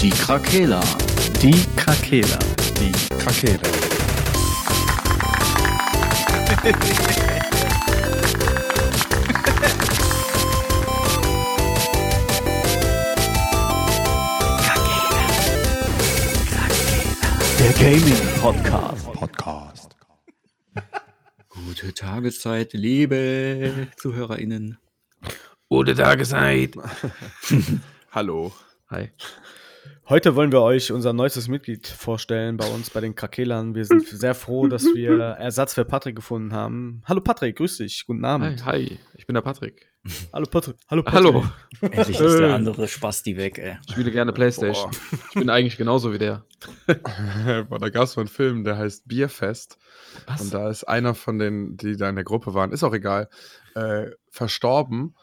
Die Krakela. Die Krakela. Die Krakela. Der Gaming Podcast. Podcast. Gute Tageszeit, liebe ZuhörerInnen. Gute Tageszeit. Hallo. Hi. Heute wollen wir euch unser neuestes Mitglied vorstellen bei uns bei den Krakelern. Wir sind sehr froh, dass wir Ersatz für Patrick gefunden haben. Hallo Patrick, grüß dich. Guten Hi, Abend. hi, ich bin der Patrick. Hallo Patrick. Hallo Patrick. Hallo, Endlich ist der andere Spasti weg, ey. ich spiele gerne Playstation. Ich bin eigentlich genauso wie der. Boah, da gab es mal einen Film, der heißt Bierfest. Was? Und da ist einer von denen, die da in der Gruppe waren, ist auch egal, äh, verstorben.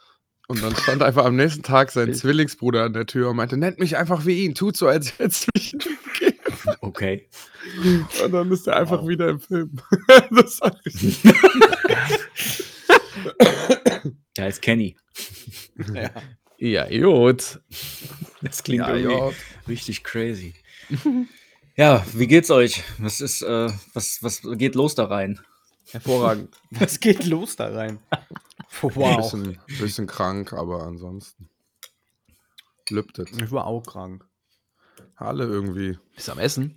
Und dann stand einfach am nächsten Tag sein. Zwillingsbruder an der Tür und meinte, nennt mich einfach wie ihn, tut so, als hätte es mich nicht gegeben. Okay. Und dann ist er einfach Wow. wieder im Film. das war richtig. Der heißt Kenny. Ja, Idiot. Das klingt Ja, irgendwie ja. richtig crazy. ja, wie geht's euch? Was ist, äh, was, was geht los da rein? Hervorragend. Was geht los da rein? Wow. Bisschen, bisschen krank, aber ansonsten. Lübtet. Ich war auch krank. Alle irgendwie. Bist du am Essen?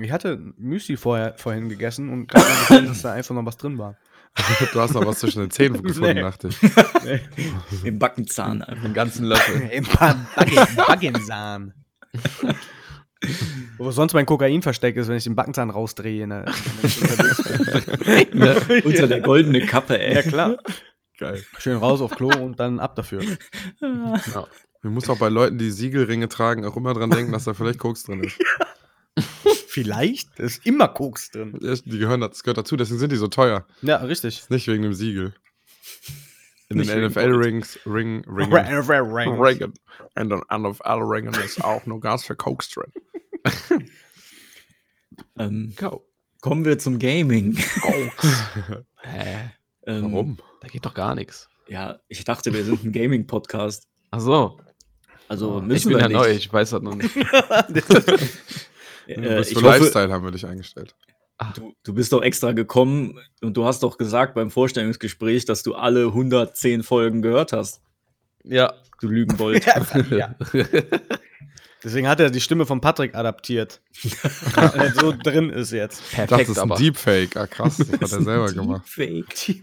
Ich hatte Müsli vorher, vorhin gegessen und gerade gesehen, dass da einfach noch was drin war. Du hast noch was zwischen den Zähnen gefunden, Nee. dachte ich. Im Backenzahn einfach. Einen ganzen Löffel. Im Backen- Backenzahn. Wo sonst mein Kokainversteck ist, wenn ich den Backenzahn rausdrehe. Ne? Ne? Unter der goldene Kappe, ey. ja, klar. Geil. Schön raus auf Klo und dann ab dafür. Ja. Man muss auch bei Leuten, die Siegelringe tragen, auch immer dran denken, dass da vielleicht Koks drin ist. Vielleicht? Da ist immer Koks drin. Ja, Die gehören, das gehört dazu, deswegen sind die so teuer. Ja, richtig. Nicht wegen dem Siegel. In Nicht den NFL-Rings, Ring, Ring, Ring. Ringen. In den NFL-Ringen ist auch nur Gas für Koks drin. Ähm, Go. kommen wir zum Gaming. Hä? Ähm, Warum? Da geht doch gar nichts. Ja, ich dachte, wir sind ein Gaming-Podcast. Ach so. Also ich müssen bin wir ja nicht. neu, ich weiß das noch nicht. Äh, ich für hoffe, Lifestyle haben wir dich eingestellt. du, du bist doch extra gekommen und du hast doch gesagt beim Vorstellungsgespräch, dass du alle 110 Folgen gehört hast. Ja. Du Lügenbold. ja. Deswegen hat er die Stimme von Patrick adaptiert. Weil er so drin ist jetzt. Perfekt, das ist ein aber. Deepfake. Ah, krass, das hat er selber gemacht. Fake.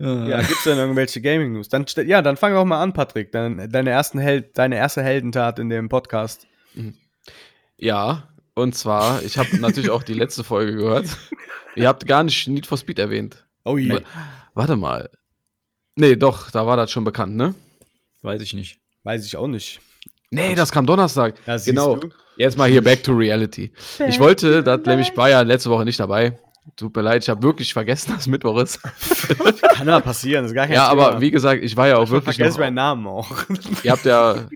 Ja, gibt's denn irgendwelche Gaming-News? Dann, ja, dann fang doch mal an, Patrick. Deine, deine, ersten Held, deine erste Heldentat in dem Podcast. Ja, und zwar, ich habe natürlich auch die letzte Folge gehört. Ihr habt gar nicht Need for Speed erwähnt. Oh je. Warte mal. Nee, doch, da war das schon bekannt, ne? Weiß ich nicht. Weiß ich auch nicht. Nee, das kam Donnerstag. Ja, siehst genau. du? Jetzt mal hier back to reality. Ich wollte, das nämlich war ja letzte Woche nicht dabei. Tut mir leid, ich habe wirklich vergessen, dass Mittwoch ist. Kann ja passieren, ist gar kein ja, Thema. aber wie gesagt, ich war ja auch wirklich. Vergesst meinen Namen auch. ihr habt ja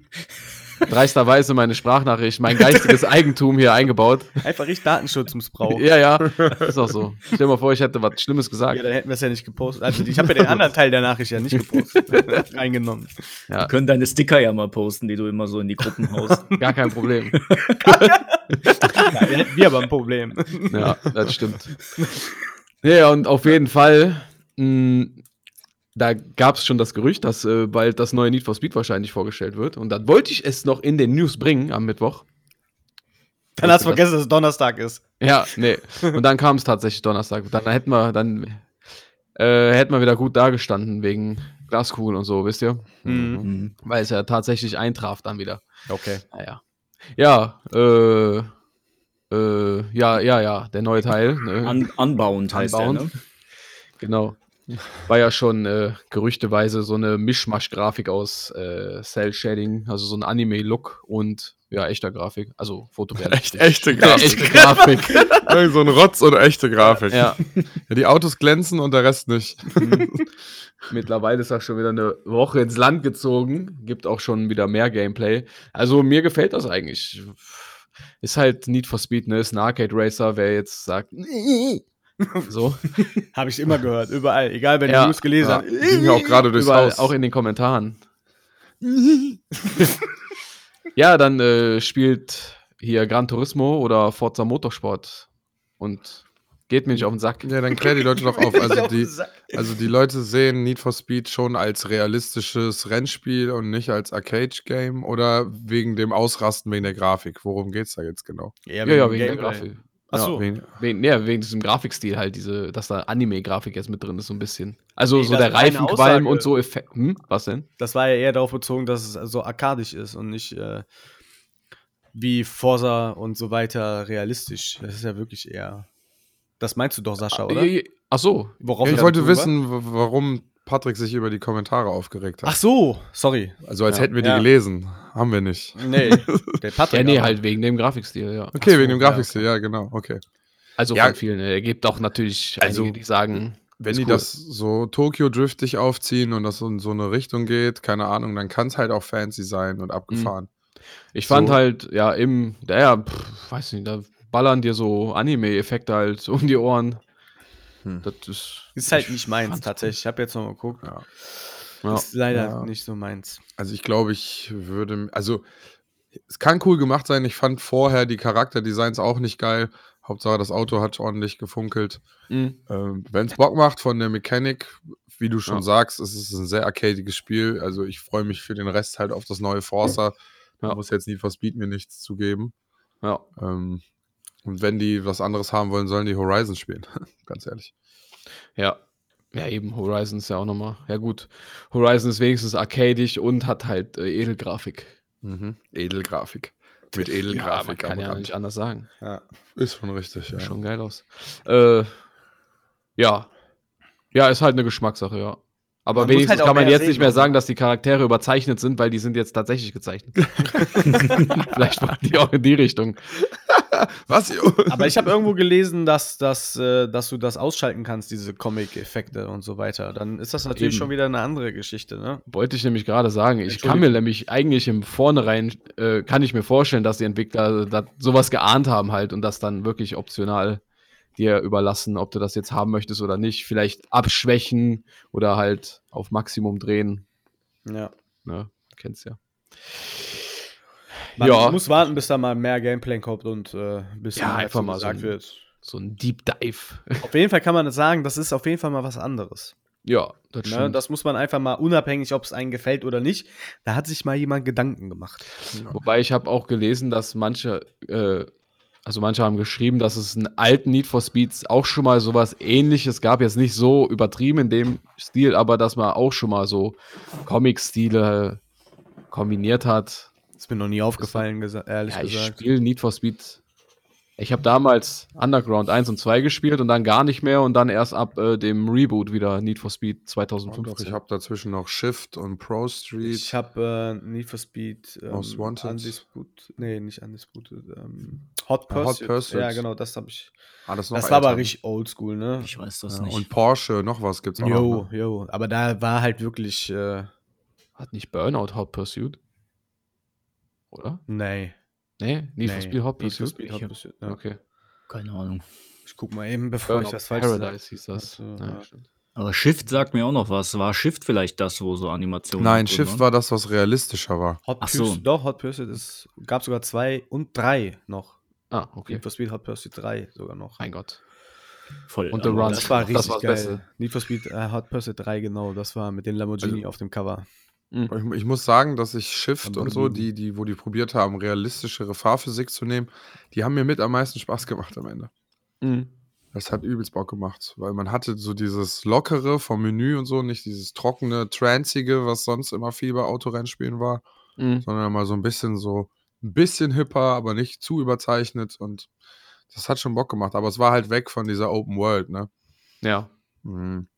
dreisterweise meine Sprachnachricht, mein geistiges Eigentum hier eingebaut. Einfach richtig Datenschutzmissbrauch. Ja, ja, ist auch so. Stell dir mal vor, ich hätte was Schlimmes gesagt. Ja, dann hätten wir es ja nicht gepostet. Also ich habe ja den anderen Teil der Nachricht ja nicht gepostet. Reingenommen. Ja, Wir können deine Sticker ja mal posten, die du immer so in die Gruppen haust. gar kein Problem. Ja, wir hätten wir aber ein Problem. Ja, das stimmt. Ja, und auf jeden Fall, mh, da gab es schon das Gerücht, dass äh, bald das neue Need for Speed wahrscheinlich vorgestellt wird. Und dann wollte ich es noch in den News bringen am Mittwoch. Dann hast du vergessen, dass es Donnerstag ist. Ja, nee. Und dann kam es tatsächlich Donnerstag. Dann hätten wir, dann äh, hätten wir wieder gut dagestanden wegen Glaskugeln und so, wisst ihr? Mhm. Weil es ja tatsächlich eintraf dann wieder. Okay. Naja. Ja, äh, äh, ja, ja, ja, der neue Teil. Ne? An Unbound heißt Unbound. der, ne? Genau. War ja schon äh, gerüchteweise so eine Mischmasch-Grafik aus äh, Cell-Shading, also so ein Anime-Look und ja, echter Grafik, also fotorealistisch. Echt, echte Grafik. echte Grafik. So ein Rotz und echte Grafik. ja. Ja, die Autos glänzen und der Rest nicht. Mittlerweile ist er schon wieder eine Woche ins Land gezogen, gibt auch schon wieder mehr Gameplay. Also mir gefällt das eigentlich. Ist halt Need for Speed, ne? Ist ein Arcade Racer, wer jetzt sagt, so. Habe ich immer gehört, überall. Egal, wenn Ja. du News gelesen Ja, hast. ging ja auch gerade durchs Überall, Haus. auch in den Kommentaren. Ja, dann äh, spielt hier Gran Turismo oder Forza Motorsport und geht mir nicht auf den Sack. Ja, dann klär die Leute doch auf. Also die, also die Leute sehen Need for Speed schon als realistisches Rennspiel und nicht als Arcade-Game oder wegen dem Ausrasten wegen der Grafik. Worum geht's da jetzt genau? Ja, ja, wegen der Grafik. Ach so. Wegen, Wegen, ja, wegen diesem Grafikstil halt, diese, dass da Anime-Grafik jetzt mit drin ist, so ein bisschen. Also Nee, so der Reifenqualm und so Effekt. Hm? Was denn? Das war ja eher darauf bezogen, dass es so arkadisch ist und nicht äh, wie Forsa und so weiter realistisch. Das ist ja wirklich eher. Das meinst du doch, Sascha, oder? Äh, Ach so. Worauf ja, ich wollte wissen, warum Patrick sich über die Kommentare aufgeregt hat. Ach so, sorry. also als ja, hätten wir die ja. gelesen. Haben wir nicht. Nee, der Patrick. Ja, nee, halt wegen dem Grafikstil, ja. Okay, so, wegen dem ja, Grafikstil, ja, genau, okay. Also Ja. von vielen. Er gibt auch natürlich Also, einige, die sagen, Wenn ist die cool. das so Tokyo-driftig aufziehen und das in so eine Richtung geht, keine Ahnung, dann kann es halt auch fancy sein und abgefahren. Ich fand So. halt, ja, im, ja, pff, weiß nicht, da ballern dir so Anime-Effekte halt um die Ohren. Hm. Das ist. Ist halt ich nicht meins, tatsächlich. Ich habe jetzt noch mal geguckt. Ja. Ja. Ist leider Ja. nicht so meins. Also ich glaube, ich würde, also es kann cool gemacht sein. Ich fand vorher die Charakterdesigns auch nicht geil. Hauptsache das Auto hat ordentlich gefunkelt. Mhm. Ähm, Wenn es Bock macht von der Mechanik, wie du schon Ja. sagst, es ist ein sehr arcadiges Spiel. Also ich freue mich für den Rest halt auf das neue Forza. Da muss jetzt Need for Speed mir nichts zugeben. Ja. Ähm, und wenn die was anderes haben wollen, sollen die Horizon spielen. Ganz ehrlich. Ja. Ja, eben, Horizon ist ja auch nochmal. Ja, gut. Horizon ist wenigstens arcadisch und hat halt äh, Edelgrafik. Mhm. Edelgrafik. Mit Ja, man Edelgrafik. kann ja Rand. nicht anders sagen. Ja. Ist schon richtig, ja. Schon geil aus. Äh, ja. Ja, ist halt eine Geschmackssache, ja. Aber Man wenigstens halt kann man jetzt sehen, nicht mehr sagen, dass die Charaktere überzeichnet sind, weil die sind jetzt tatsächlich gezeichnet. Vielleicht waren die auch in die Richtung. Was? Aber ich habe irgendwo gelesen, dass, dass, äh, dass du das ausschalten kannst, diese Comic-Effekte und so weiter. Dann ist das natürlich Eben. schon wieder eine andere Geschichte, ne? Wollte ich nämlich gerade sagen. Ich kann mir nämlich eigentlich im Vornherein, äh, kann ich mir vorstellen, dass die Entwickler da sowas geahnt haben halt und das dann wirklich optional dir überlassen, ob du das jetzt haben möchtest oder nicht. Vielleicht abschwächen oder halt auf Maximum drehen. Ja. Ne? Kennst ja. Man ja, muss warten, bis da mal mehr Gameplay kommt und äh, bisschen Ja, einfach mal so gesagt ein- wird. so ein Deep Dive. Auf jeden Fall kann man das sagen, das ist auf jeden Fall mal was anderes. ja, das Ne? stimmt. Das muss man einfach mal, unabhängig, ob es einem gefällt oder nicht, da hat sich mal jemand Gedanken gemacht. Wobei ich habe auch gelesen, dass manche, äh, also manche haben geschrieben, dass es in alten Need for Speeds auch schon mal sowas ähnliches gab. Jetzt nicht so übertrieben in dem Stil, aber dass man auch schon mal so Comic-Stile kombiniert hat. Ist mir noch nie aufgefallen, gesa ehrlich Ja, ich gesagt. spiele Need for Speed. Ich habe damals Underground 1 und 2 gespielt und dann gar nicht mehr und dann erst ab äh, dem Reboot wieder Need for Speed Und doch, 2015. ich habe dazwischen noch Shift und Pro Street. Ich habe äh, Need for Speed ähm, Most Wanted. Undisputed, nee, nicht Undisputed, ähm, Hot Ja, Hot Pursuit. Pursuit. Ja, genau, das habe ich. ah, das Das war aber richtig oldschool, ne? Ich weiß das Ja, nicht. und Porsche, noch was gibt's auch Jo, noch. Ne? jo. Aber da war halt wirklich, äh, Hat nicht Burnout Hot Pursuit? Oder? nee. Nee, Need for nee. Speed Hot Need for Pursuit? Speed Ich Hot Pursuit, ja. Okay. Keine Ahnung. Ich guck mal eben, bevor ich Burnout das falsch Paradise sag. hieß das. Ach so, Ja. Aber Shift sagt mir auch noch was. War Shift vielleicht das, wo so Animationen Nein, drin Shift waren? war das, was realistischer war. Hot Ach so. Pursuit, doch, Hot Pursuit ist, gab sogar zwei und drei noch. Ah, okay. Need for Speed Hot Pursuit 3 sogar noch. Mein Gott. voll. Und The Run. Das war Das richtig war's geil. Beste. Need for Speed äh, Hot Pursuit 3, genau. Das war mit den Lamborghini Also- auf dem Cover. Mhm. Ich, ich muss sagen, dass ich Shift und so, die, die, wo die probiert haben, realistischere Fahrphysik zu nehmen, die haben mir mit am meisten Spaß gemacht am Ende. Mhm. Das hat übelst Bock gemacht, weil man hatte so dieses Lockere vom Menü und so, nicht dieses trockene, tranzige, was sonst immer viel bei Autorennspielen war, Mhm. sondern mal so ein bisschen so, ein bisschen hipper, aber nicht zu überzeichnet und das hat schon Bock gemacht, aber es war halt weg von dieser Open World, ne? Ja. Mhm.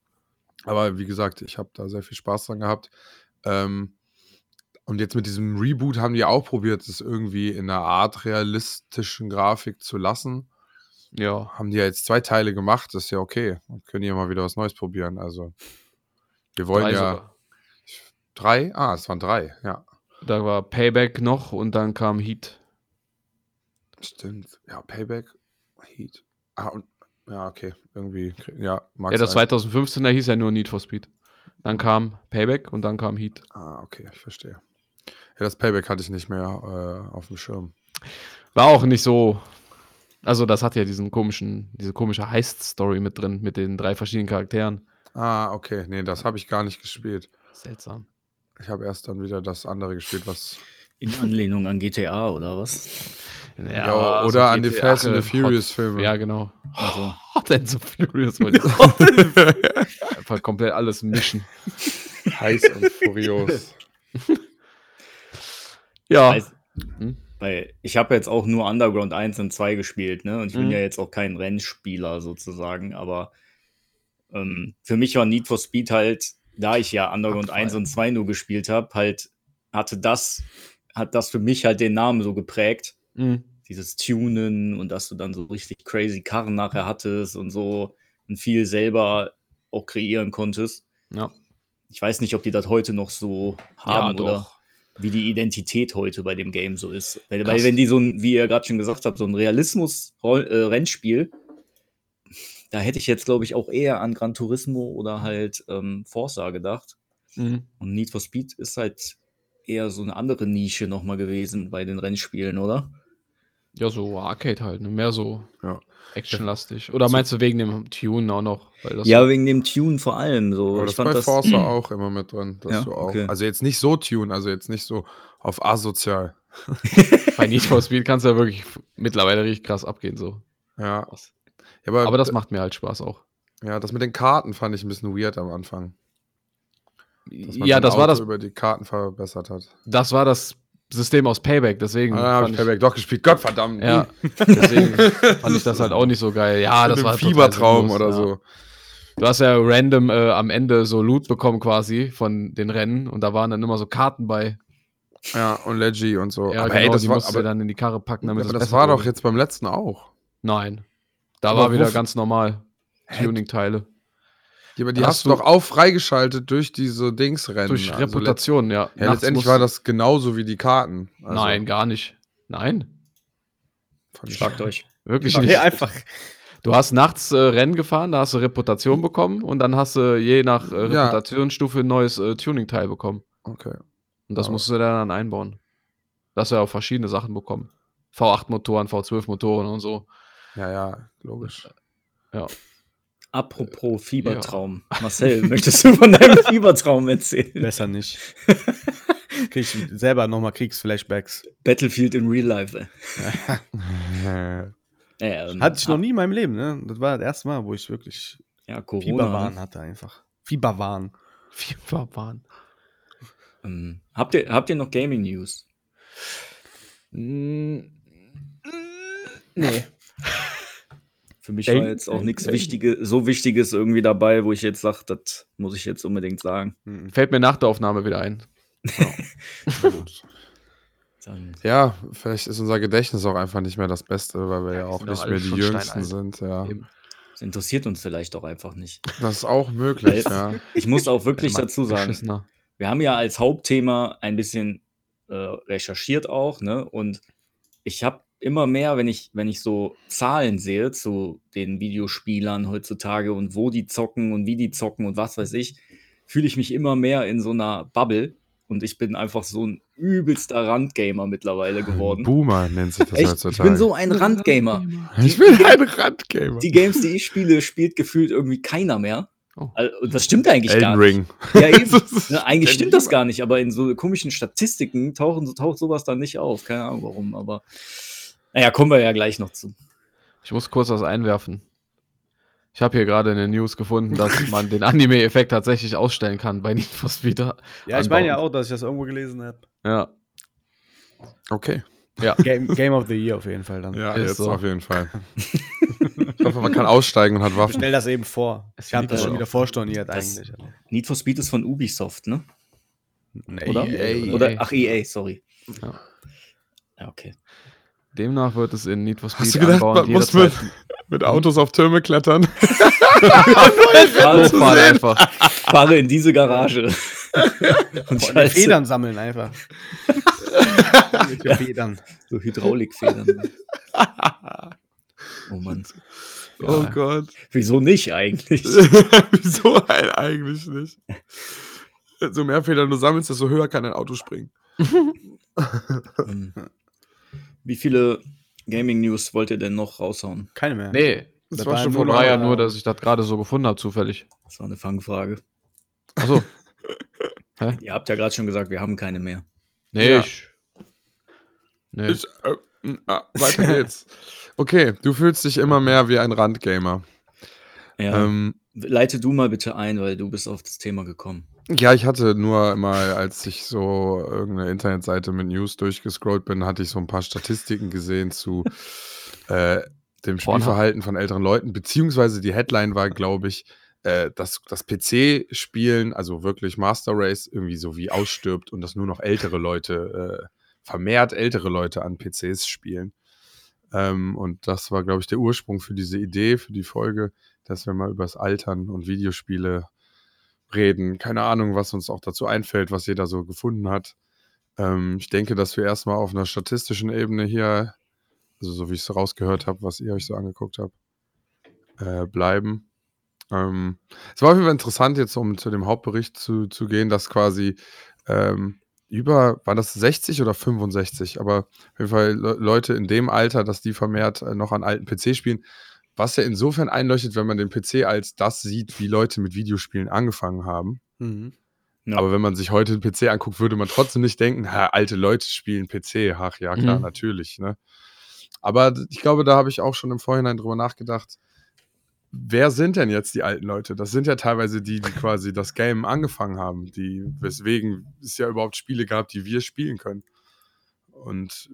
Aber wie gesagt, ich habe da sehr viel Spaß dran gehabt. Ähm, und jetzt mit diesem Reboot haben die auch probiert, es irgendwie in einer Art realistischen Grafik zu lassen. Ja. Haben die ja jetzt zwei Teile gemacht, das ist ja okay. Dann können die ja mal wieder was Neues probieren. Also, wir wollen Drei ja sogar. drei. Ah, es waren drei, ja. Da war Payback noch und dann kam Heat. Stimmt. Ja, Payback, Heat. Ah, und ja, okay. Irgendwie, ja, Ja, das sein. 2015er hieß ja nur Need for Speed. Dann kam Payback und dann kam Heat. Ah, okay, ich verstehe. das Payback hatte ich nicht mehr äh, auf dem Schirm. War auch nicht so. Also, das hat ja diesen komischen, diese komische Heist-Story mit drin, mit den drei verschiedenen Charakteren. Ah, okay. Nee, das habe ich gar nicht gespielt. Seltsam. Ich habe erst dann wieder das andere gespielt, was. In Anlehnung an GTA oder was? Ja, aber oder so an die Fast and the Hot- Furious Filme. Ja, genau. Also, Hot and so Furious. wollte ich sagen. Einfach komplett alles mischen. Heiß und furios. Ja. weiß, Hm? weil ich habe jetzt auch nur Underground 1 und 2 gespielt, ne? Und ich bin Mhm. ja jetzt auch kein Rennspieler sozusagen, aber ähm, für mich war Need for Speed halt, da ich ja Underground 1 und 2 nur gespielt habe, halt hatte das, hat das für mich halt den Namen so geprägt. Mhm. Dieses Tunen und dass du dann so richtig crazy Karren nachher hattest und so und viel selber auch kreieren konntest. Ja. Ich weiß nicht, ob die das heute noch so haben Ja, oder wie die Identität heute bei dem Game so ist. Weil, weil wenn die so ein, wie ihr gerade schon gesagt habt, so ein Realismus-Rennspiel, da hätte ich jetzt, glaube ich, auch eher an Gran Turismo oder halt ähm, Forza gedacht. Mhm. Und Need for Speed ist halt eher so eine andere Nische nochmal gewesen bei den Rennspielen, oder? Ja, so Arcade halt, ne? mehr so Ja. actionlastig. Oder meinst du wegen dem Tune auch noch? Weil das Ja, wegen dem Tune vor allem. So. Aber ich das fand bei das, Forza auch immer mit drin. Dass Ja, du auch, okay. Also jetzt nicht so tune, also jetzt nicht so auf asozial. bei Need for Speed kannst du ja wirklich mittlerweile richtig krass abgehen. So. Ja. Ja aber, Aber das macht mir halt Spaß auch. ja, das mit den Karten fand ich ein bisschen weird am Anfang. Dass man Ja, das war Auto das, über die Karten verbessert hat. das war das System aus Payback, deswegen. Ah, fand ich Payback doch gespielt. Gottverdammt. Ja, deswegen fand ich das halt auch nicht so geil. Ja, das war total Fiebertraum oder ja. so. Du hast ja random äh, am Ende so Loot bekommen quasi von den Rennen und da waren dann immer so Karten bei. Ja, und Leggy und so. Ja, aber genau, ey, das die war, musst du aber, dann in die Karre packen, damit aber das besser war doch wurde. jetzt beim letzten auch. Nein. Da Aber war wieder ganz normal. Tuning-Teile. Ja, aber die Hast hast, du doch auch freigeschaltet durch diese Dingsrennen. Durch Also Reputation, ja. Ja, letztendlich war das genauso wie die Karten. Also, Nein, gar nicht. Nein, Fragt euch. wirklich nicht. einfach. Du hast nachts äh, Rennen gefahren, da hast du Reputation bekommen und dann hast du je nach äh, Ja. Reputationsstufe ein neues äh, Tuning-Teil bekommen. Okay. Und das Aber- musst du dann einbauen. Da hast du ja auch verschiedene Sachen bekommen. V8-Motoren, V12-Motoren und so. Ja, ja, logisch. Ja. Apropos Fiebertraum. Marcel, möchtest du von deinem Fiebertraum erzählen? Besser nicht. Krieg ich selber nochmal Kriegsflashbacks. Battlefield in Real Life. Äh, Äh, ähm, Hatte ich noch nie in meinem Leben, ne? Das war das erste Mal, wo ich wirklich Ja, Corona. Fieberwahn ne? hatte einfach. Fieberwahn. Fieberwahn. Ähm, habt, ihr, habt ihr noch Gaming News? Mm, Nee. Für mich war jetzt auch nichts denk- Wichtiges, so Wichtiges irgendwie dabei, wo ich jetzt sage, das muss ich jetzt unbedingt sagen. Mhm. Fällt mir nach der Aufnahme wieder ein. Dann, Ja, vielleicht ist unser Gedächtnis auch einfach nicht mehr das Beste, weil wir ja auch sind doch nicht mehr die Jüngsten sind. Ja. Das interessiert uns vielleicht auch einfach nicht. Das ist auch möglich, ja. Ich muss auch wirklich dazu sagen, wir haben ja als Hauptthema ein bisschen äh, recherchiert auch, ne? Und ich habe immer mehr, wenn ich, wenn ich so Zahlen sehe zu den Videospielern heutzutage und wo die zocken und wie die zocken und was weiß ich, fühle ich mich immer mehr in so einer Bubble. Und ich bin einfach so ein übelster Randgamer mittlerweile geworden. Boomer nennt sich das Echt, ich heutzutage. bin so ein Randgamer. ich bin ein Randgamer. Die Games, die ich spiele, spielt gefühlt irgendwie keiner mehr. Oh. Und das stimmt eigentlich gar Elden nicht. Ring. Ja, eben. Ist- Ne, eigentlich stimmt ich das gar nicht, aber in so komischen Statistiken tauchen, taucht sowas dann nicht auf. Keine Ahnung warum, aber naja, kommen wir ja gleich noch zu. Ich muss kurz was einwerfen. Ich habe hier gerade eine News gefunden, dass man den Anime-Effekt tatsächlich ausstellen kann bei Need for Speed. Ja, ich anbauen. meine ja auch, dass ich das irgendwo gelesen habe. Ja, Okay. Game, Game of the Year auf jeden Fall dann. Ja, Ist jetzt so. auf jeden Fall. ich hoffe, man kann aussteigen und hat Ich Waffen. stell das eben vor. Es Ich habe das schon wieder vorstorniert Das- eigentlich. Need for Speed ist von Ubisoft, ne? Nee, Oder? EA. Oder ach EA, sorry. Ja. Ja, okay. Demnach wird es in Need for Speed Hast du gedacht, anbauen man muss mit, mit Autos auf Türme klettern? Fahre, hochfahren einfach. fahre in diese Garage. Und Boah, schalte Federn sammeln einfach. Mit Federn. so Hydraulikfedern. Oh Mann. Oh Ja. Gott. Wieso nicht eigentlich? Wieso halt eigentlich nicht? So mehr Federn du sammelst, desto höher kann dein Auto springen. Wie viele Gaming-News wollt ihr denn noch raushauen? Keine mehr. Nee, Das Das war war schon nur war ja noch- nur, dass ich das gerade so gefunden habe, zufällig. Das war eine Fangfrage. Achso. Ihr habt ja gerade schon gesagt, wir haben keine mehr. Nee, Ja. ich. Nee. Ich, äh, ah, weiter geht's. Okay, du fühlst dich immer mehr wie ein Randgamer. Ja. Ähm, Leite du mal bitte ein, weil du bist auf das Thema gekommen. Ja, ich hatte nur mal, als ich so irgendeine Internetseite mit News durchgescrollt bin, hatte ich so ein paar Statistiken gesehen zu äh, dem. Spielverhalten von älteren Leuten, beziehungsweise die Headline war, glaube ich, äh, dass das PC-Spielen, also wirklich Master Race, irgendwie so wie ausstirbt und dass nur noch ältere Leute, äh, vermehrt ältere Leute an PCs spielen. Ähm, und das war, glaube ich, der Ursprung für diese Idee, für die Folge, dass wir mal über das Altern und Videospiele reden. Keine Ahnung, was uns auch dazu einfällt, was jeder so gefunden hat. Ähm, ich denke, dass wir erstmal auf einer statistischen Ebene hier, also so wie ich es rausgehört habe, was ihr euch so angeguckt habt, äh, bleiben. Ähm, es war auf jeden Fall interessant, jetzt um zu dem Hauptbericht zu, zu gehen, dass quasi ähm, über, war das 60 oder 65, aber auf jeden Fall Le Leute in dem Alter, dass die vermehrt äh, noch an alten PC spielen, was ja insofern einleuchtet, wenn man den PC als das sieht, wie Leute mit Videospielen angefangen haben. Mhm. Ja. Aber wenn man sich heute den PC anguckt, würde man trotzdem nicht denken, ha, alte Leute spielen PC. Ach ja, klar, Mhm. natürlich. Ne? Aber ich glaube, da habe ich auch schon im Vorhinein drüber nachgedacht. Wer sind denn jetzt die alten Leute? Das sind ja teilweise die, die quasi das Game angefangen haben, die, weswegen es ja überhaupt Spiele gab, die wir spielen können. Und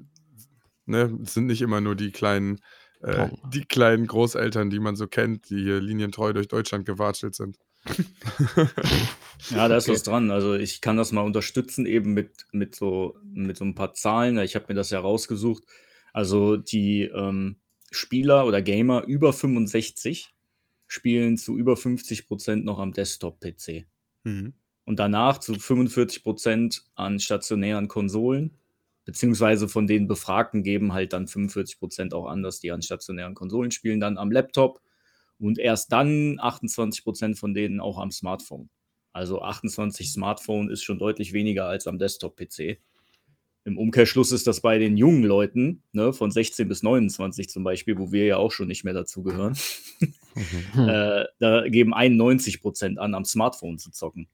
ne, es sind nicht immer nur die kleinen, äh, die kleinen Großeltern, die man so kennt, die hier linientreu durch Deutschland gewatschelt sind. Ja, da ist Okay. was dran. Also ich kann das mal unterstützen, eben mit, mit, so, mit so ein paar Zahlen. Ich habe mir das ja rausgesucht. Also die ähm, Spieler oder Gamer über 65 spielen zu über 50 Prozent noch am Desktop-PC. Mhm. Und danach zu 45 Prozent an stationären Konsolen. Beziehungsweise von den Befragten geben halt dann 45 Prozent auch an, dass die an stationären Konsolen spielen, dann am Laptop. Und erst dann 28 Prozent von denen auch am Smartphone. Also 28 Smartphone ist schon deutlich weniger als am Desktop-PC. Im Umkehrschluss ist das bei den jungen Leuten, ne, von 16 bis 29 zum Beispiel, wo wir ja auch schon nicht mehr dazugehören, Hm. äh, da geben 91 Prozent an, am Smartphone zu zocken.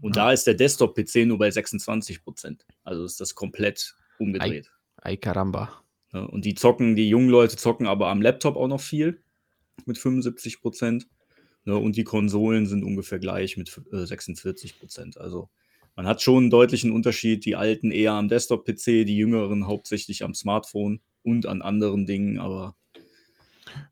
Und da ist der Desktop-PC nur bei 26 Prozent. Also ist das komplett umgedreht. Ay caramba. Ne? Und die zocken, die jungen Leute zocken aber am Laptop auch noch viel mit 75 Prozent. Ne? Und die Konsolen sind ungefähr gleich mit äh, 46 Prozent. Also man hat schon einen deutlichen Unterschied. Die Alten eher am Desktop-PC, die Jüngeren hauptsächlich am Smartphone und an anderen Dingen. Aber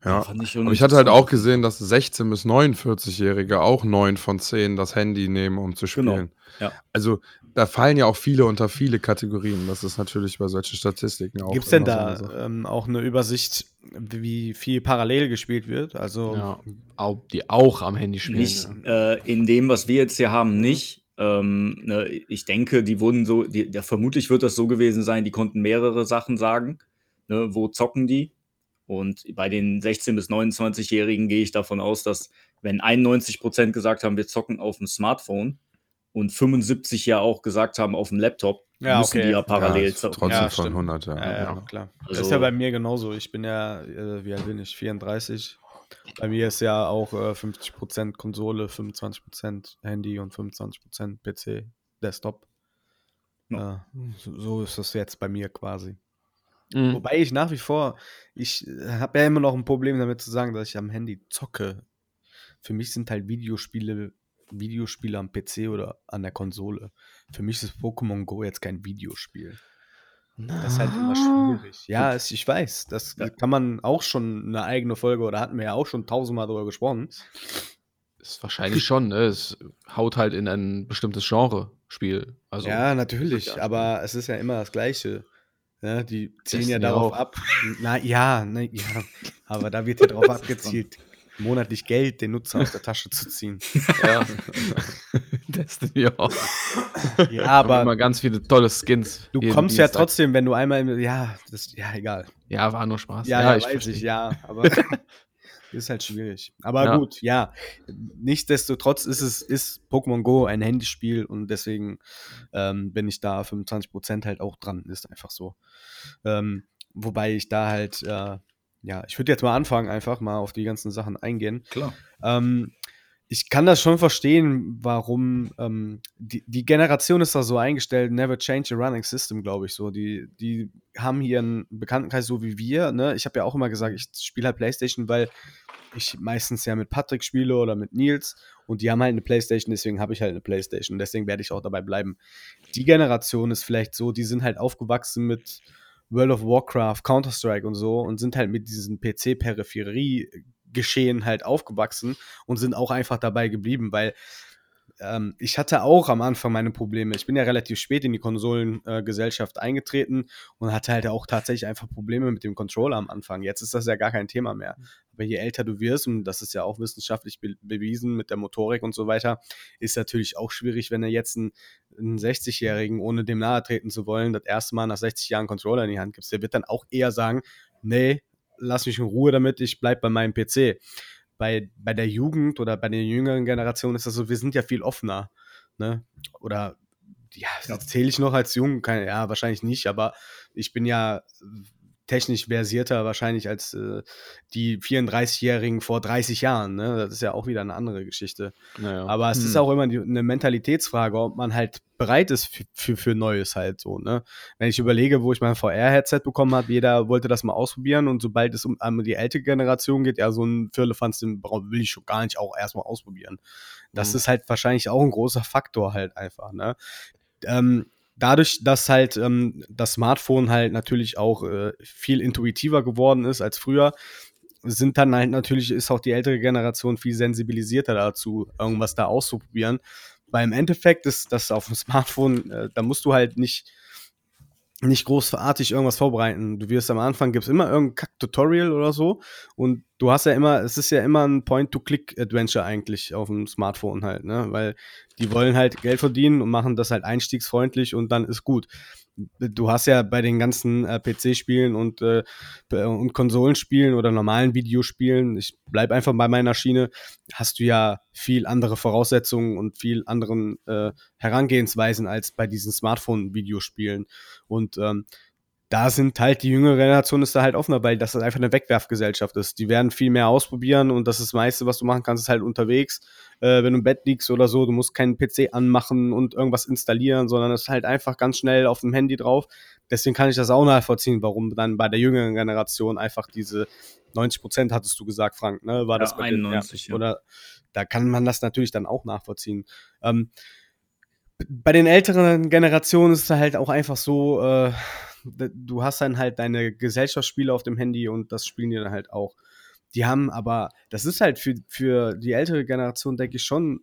Ja. fand ich Aber ich hatte halt auch gesehen, dass 16- bis 49-Jährige auch 9 von 10 das Handy nehmen, um zu Genau, spielen. ja. Also da fallen ja auch viele unter viele Kategorien. Das ist natürlich bei solchen Statistiken auch. Gibt es denn so da Sache. ähm, auch eine Übersicht, wie viel parallel gespielt wird? Also, Ja, auch, die auch am Handy spielen. Nicht ja. äh, in dem, was wir jetzt hier haben, nicht. Ähm, ne, ich denke, die wurden so, die, ja, vermutlich wird das so gewesen sein, die konnten mehrere Sachen sagen. Ne, wo zocken die? Und bei den 16- bis 29-Jährigen gehe ich davon aus, dass, wenn 91 Prozent gesagt haben, wir zocken auf dem Smartphone und 75 ja auch gesagt haben, auf dem Laptop, Ja, müssen okay. die ja parallel ja, zocken. trotzdem Ja, von stimmt. 100, ja. ja, ja, ja. klar. das Also- ist ja bei mir genauso. Ich bin ja, äh, wie alt bin ich? 34. Bei mir ist ja auch äh, 50% Konsole, 25% Handy und 25% PC, Desktop. Äh, so, so ist das jetzt bei mir quasi. Mhm. Wobei ich nach wie vor, ich habe ja immer noch ein Problem damit zu sagen, dass ich am Handy zocke. Für mich sind halt Videospiele, Videospiele am PC oder an der Konsole. Für mich ist Pokémon Go jetzt kein Videospiel. Das ist halt immer schwierig. Ja, es, ich weiß, das Ja. kann man auch schon eine eigene Folge oder hatten wir ja auch schon tausendmal drüber gesprochen. Ist wahrscheinlich schon, ne? Es haut halt in ein bestimmtes Genre-Spiel. Also, ja, natürlich, aber es ist ja immer das Gleiche. Ja, die zielen ja darauf auch. ab. Na ja, ne, ja, aber da wird ja darauf abgezielt, monatlich Geld den Nutzer aus der Tasche zu ziehen. ja. Destiny auch. Ja, Aber immer ganz viele tolle Skins. du kommst ja Dienstag. trotzdem, wenn du einmal, im- ja, das, ja, egal. Ja, war nur Spaß. Ja, ja, weiß versteh. ich, ja, aber Ist halt schwierig. Aber Ja. gut, ja. Nichtsdestotrotz ist es ist Pokémon Go ein Handyspiel und deswegen ähm, bin ich da 25% halt auch dran. Ist einfach so. Ähm, wobei ich da halt, äh, ja, ich würde jetzt mal anfangen, einfach mal auf die ganzen Sachen eingehen. Klar. Ähm, ich kann das schon verstehen, warum ähm, die, die Generation ist da so eingestellt, never change a running system, glaube ich so. Die, die haben hier einen Bekanntenkreis so wie wir. Ne? Ich habe ja auch immer gesagt, ich spiele halt Playstation, weil ich meistens ja mit Patrick spiele oder mit Nils und die haben halt eine Playstation, deswegen habe ich halt eine Playstation. Deswegen werde ich auch dabei bleiben. Die Generation ist vielleicht so, die sind halt aufgewachsen mit World of Warcraft, Counter-Strike und so und sind halt mit diesen PC-Peripherie-Geschehen halt aufgewachsen und sind auch einfach dabei geblieben, weil ähm, ich hatte auch am Anfang meine Probleme. Ich bin ja relativ spät in die Konsolengesellschaft eingetreten und hatte halt auch tatsächlich einfach Probleme mit dem Controller am Anfang. Jetzt ist das ja gar kein Thema mehr. Aber je älter du wirst, und das ist ja auch wissenschaftlich be bewiesen mit der Motorik und so weiter, ist natürlich auch schwierig, wenn du jetzt einen, einen 60-Jährigen, ohne dem nahe treten zu wollen, das erste Mal nach 60 Jahren Controller in die Hand gibst. Der wird dann auch eher sagen, nee, lass mich in Ruhe damit, ich bleib bei meinem PC. Bei, bei der Jugend oder bei der jüngeren Generation ist das so, wir sind ja viel offener. Ne? Oder ja, Ja. zähle ich noch als jung, keine, ja, wahrscheinlich nicht, aber ich bin ja technisch versierter wahrscheinlich als äh, die 34-Jährigen vor 30 Jahren. Ne? Das ist ja auch wieder eine andere Geschichte. Naja. Aber es ist Hm. auch immer die, eine Mentalitätsfrage, ob man halt bereit ist für, für, für Neues halt so. Ne? Wenn ich überlege, wo ich mein VR-Headset bekommen habe, jeder wollte das mal ausprobieren und sobald es um, um die ältere Generation geht, ja, so ein Firlefanz, den will ich schon gar nicht auch erstmal ausprobieren. Das Mhm. ist halt wahrscheinlich auch ein großer Faktor halt einfach. Ne? Ähm, dadurch, dass halt ähm, das Smartphone halt natürlich auch äh, viel intuitiver geworden ist als früher, sind dann halt natürlich, ist auch die ältere Generation viel sensibilisierter dazu, irgendwas da auszuprobieren. Weil im Endeffekt ist das auf dem Smartphone, äh, da musst du halt nicht, nicht großartig irgendwas vorbereiten. Du wirst am Anfang, gibt es immer irgendein Kack-Tutorial oder so. Und du hast ja immer, es ist ja immer ein Point-to-Click-Adventure eigentlich auf dem Smartphone halt, ne? Weil die wollen halt Geld verdienen und machen das halt einstiegsfreundlich und dann ist gut. Du hast ja bei den ganzen äh, PC-Spielen und, äh, und Konsolenspielen oder normalen Videospielen, ich bleib einfach bei meiner Schiene, hast du ja viel andere Voraussetzungen und viel anderen äh, Herangehensweisen als bei diesen Smartphone-Videospielen. Und ähm, da sind halt die jüngere Generation ist da halt offener, weil das einfach eine Wegwerfgesellschaft ist. Die werden viel mehr ausprobieren und das, ist das meiste, was du machen kannst, ist halt unterwegs. Äh, wenn du im Bett liegst oder so, du musst keinen PC anmachen und irgendwas installieren, sondern es ist halt einfach ganz schnell auf dem Handy drauf. Deswegen kann ich das auch nachvollziehen, warum dann bei der jüngeren Generation einfach diese 90 Prozent hattest du gesagt, Frank, ne? War Ja, das bei dir? 91, ja. Oder da kann man das natürlich dann auch nachvollziehen. Ähm, bei den älteren Generationen ist es halt auch einfach so, äh, du hast dann halt deine Gesellschaftsspiele auf dem Handy und das spielen die dann halt auch. Die haben aber, das ist halt für, für die ältere Generation, denke ich, schon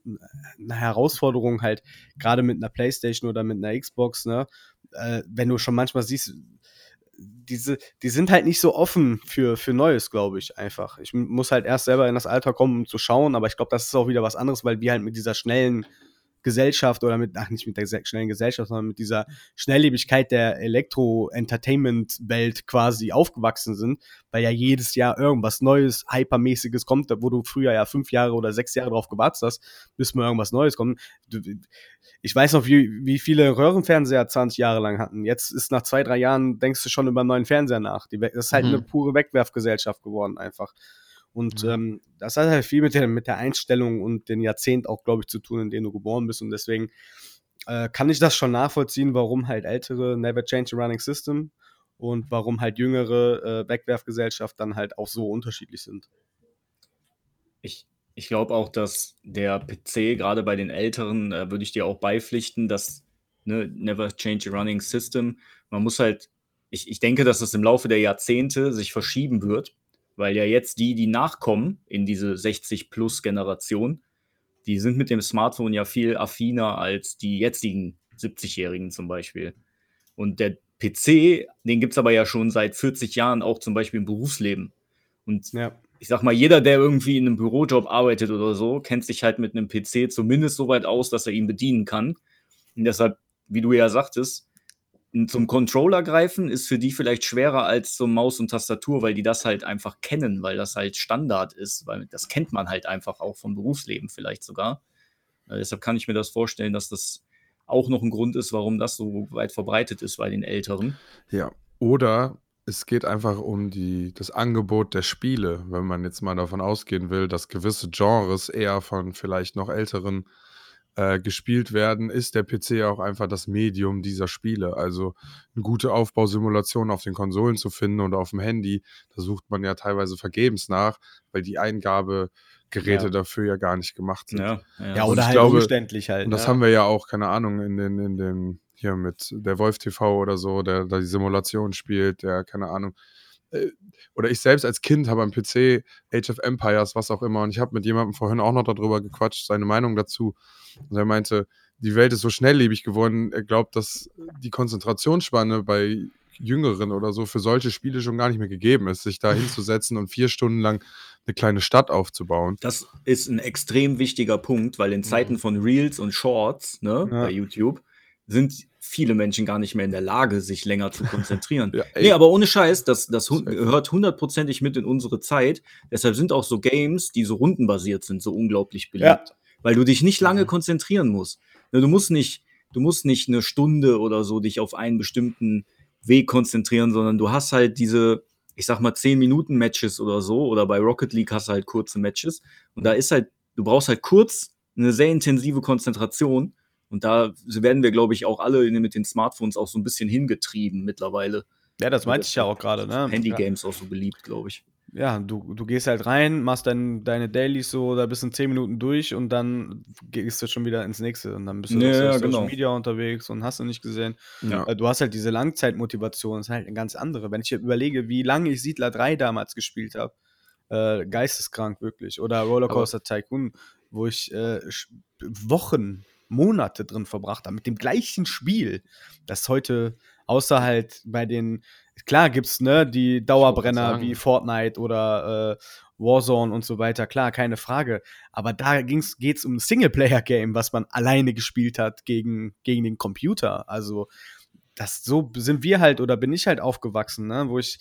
eine Herausforderung, halt, gerade mit einer Playstation oder mit einer Xbox, ne? Äh, wenn du schon manchmal siehst, diese, die sind halt nicht so offen für, für Neues, glaube ich, einfach. Ich muss halt erst selber in das Alter kommen, um zu schauen, aber ich glaube, das ist auch wieder was anderes, weil wir halt mit dieser schnellen Gesellschaft oder mit, ach, nicht mit der schnellen Gesellschaft, sondern mit dieser Schnelllebigkeit der Elektro-Entertainment-Welt quasi aufgewachsen sind, weil ja jedes Jahr irgendwas Neues, Hypermäßiges kommt, wo du früher ja fünf Jahre oder sechs Jahre drauf gewartet hast, bis mal irgendwas Neues kommt. Ich weiß noch, wie, wie viele Röhrenfernseher 20 Jahre lang hatten. Jetzt ist nach zwei, drei Jahren, denkst du schon über einen neuen Fernseher nach. Die, das ist halt Mhm. eine pure Wegwerfgesellschaft geworden einfach. Und Mhm. ähm, das hat halt viel mit der, mit der Einstellung und den Jahrzehnt auch, glaube ich, zu tun, in dem du geboren bist. Und deswegen äh, kann ich das schon nachvollziehen, warum halt ältere Never Change a Running System und warum halt jüngere äh, Wegwerfgesellschaft dann halt auch so unterschiedlich sind. Ich, ich glaube auch, dass der PC, gerade bei den Älteren, äh, würde ich dir auch beipflichten, dass ne, never change a running system. Man muss halt, ich, ich denke, dass es im Laufe der Jahrzehnte sich verschieben wird, weil ja jetzt die, die nachkommen in diese 60-Plus-Generation, die sind mit dem Smartphone ja viel affiner als die jetzigen 70-Jährigen zum Beispiel. Und der PC, den gibt es aber ja schon seit 40 Jahren auch zum Beispiel im Berufsleben. Und Ja. ich sag mal, jeder, der irgendwie in einem Bürojob arbeitet oder so, kennt sich halt mit einem PC zumindest so weit aus, dass er ihn bedienen kann. Und deshalb, wie du ja sagtest, zum Controller greifen ist für die vielleicht schwerer als zum Maus und Tastatur, weil die das halt einfach kennen, weil das halt Standard ist, weil das kennt man halt einfach auch vom Berufsleben vielleicht sogar. Äh, deshalb kann ich mir das vorstellen, dass das auch noch ein Grund ist, warum das so weit verbreitet ist bei den Älteren. Ja, oder es geht einfach um die, das Angebot der Spiele, wenn man jetzt mal davon ausgehen will, dass gewisse Genres eher von vielleicht noch älteren äh, gespielt werden, ist der PC ja auch einfach das Medium dieser Spiele. Also eine gute Aufbausimulation auf den Konsolen zu finden und auf dem Handy, da sucht man ja teilweise vergebens nach, weil die Eingabegeräte Ja. dafür ja gar nicht gemacht sind. Ja, ja. Ja, oder halt glaube- umständlich halt. Und das ne? haben wir ja auch, keine Ahnung, in den, in den, hier mit der Wolf TV oder so, der da die Simulation spielt, der, keine Ahnung. Äh, Oder ich selbst als Kind habe am PC Age of Empires, was auch immer, und ich habe mit jemandem vorhin auch noch darüber gequatscht, seine Meinung dazu. Und er meinte, die Welt ist so schnelllebig geworden, er glaubt, dass die Konzentrationsspanne bei Jüngeren oder so für solche Spiele schon gar nicht mehr gegeben ist, sich da hinzusetzen und vier Stunden lang eine kleine Stadt aufzubauen. Das ist ein extrem wichtiger Punkt, weil in Zeiten von Reels und Shorts ne, Ja. bei YouTube sind viele Menschen gar nicht mehr in der Lage, sich länger zu konzentrieren. Ja, ey. nee, aber ohne Scheiß, das, das gehört hundertprozentig mit in unsere Zeit. Deshalb sind auch so Games, die so rundenbasiert sind, so unglaublich beliebt. Ja. Weil du dich nicht lange Mhm. konzentrieren musst. Ne, Du musst nicht, du musst nicht eine Stunde oder so dich auf einen bestimmten Weg konzentrieren, sondern du hast halt diese, ich sag mal, 10 Minuten Matches oder so, oder bei Rocket League hast du halt kurze Matches. Und da ist halt, du brauchst halt kurz eine sehr intensive Konzentration. Und da werden wir, glaube ich, auch alle mit den Smartphones auch so ein bisschen hingetrieben mittlerweile. Ja, das meinte ich ja auch gerade. Ne? Handy-Games auch so beliebt, glaube ich. Ja, du, du gehst halt rein, machst dann deine Dailies so, da bist in 10 Minuten durch und dann gehst du schon wieder ins nächste. Und dann bist du Ja, auf ja, Social genau. Media unterwegs und hast du nicht gesehen. Ja. Äh, Du hast halt diese Langzeitmotivation, das ist halt eine ganz andere. Wenn ich überlege, wie lange ich Siedler 3 damals gespielt habe, äh, geisteskrank wirklich. Oder Rollercoaster Tycoon, wo ich äh, Wochen, Monate drin verbracht habe, mit dem gleichen Spiel, das heute, außer halt bei den, klar gibt's ne, die Dauerbrenner wie Fortnite oder äh, Warzone und so weiter, klar, keine Frage. Aber da ging's, geht's um ein Singleplayer-Game, was man alleine gespielt hat gegen, gegen den Computer. Also, das so sind wir halt oder bin ich halt aufgewachsen, ne, wo ich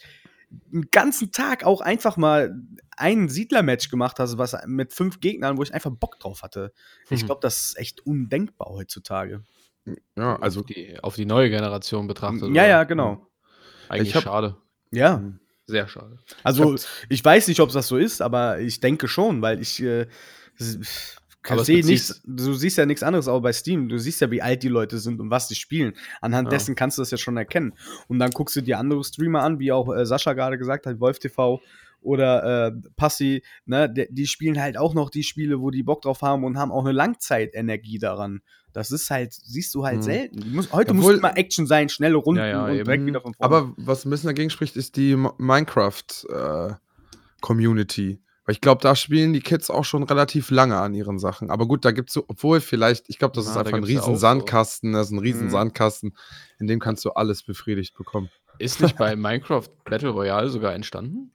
einen ganzen Tag auch einfach mal ein Siedler-Match gemacht habe, was mit fünf Gegnern, wo ich einfach Bock drauf hatte. Ich Mhm. glaube, das ist echt undenkbar heutzutage. ja, also auf die, auf die neue Generation betrachtet. ja, oder? ja, genau. Eigentlich Ich hab- schade. Ja. Sehr schade. Also, Ich ich weiß nicht, ob das so ist, aber ich denke schon, weil ich äh, Aber bezieht- nichts, du siehst ja nichts anderes auch bei Steam. Du siehst ja, wie alt die Leute sind und was sie spielen. Anhand Ja. dessen kannst du das ja schon erkennen. Und dann guckst du dir andere Streamer an, wie auch äh, Sascha gerade gesagt hat, Wolf TV oder äh, Passi, ne, die, die spielen halt auch noch die Spiele, wo die Bock drauf haben und haben auch eine Langzeitenergie daran. Das ist halt, siehst du halt Mhm. selten. Du musst, heute muss Obwohl- immer Action sein, schnelle Runden Ja, ja, und eben. direkt wieder von vorne. Aber was ein bisschen dagegen spricht, ist die Mo- Minecraft-Community. Weil ich glaube, da spielen die Kids auch schon relativ lange an ihren Sachen. Aber gut, da gibt es so, obwohl vielleicht, ich glaube, das Ah, ist da einfach ein ja riesen. Sandkasten, das ist ein riesen Mhm. Sandkasten, in dem kannst du alles befriedigt bekommen. Ist nicht bei Minecraft Battle Royale sogar entstanden?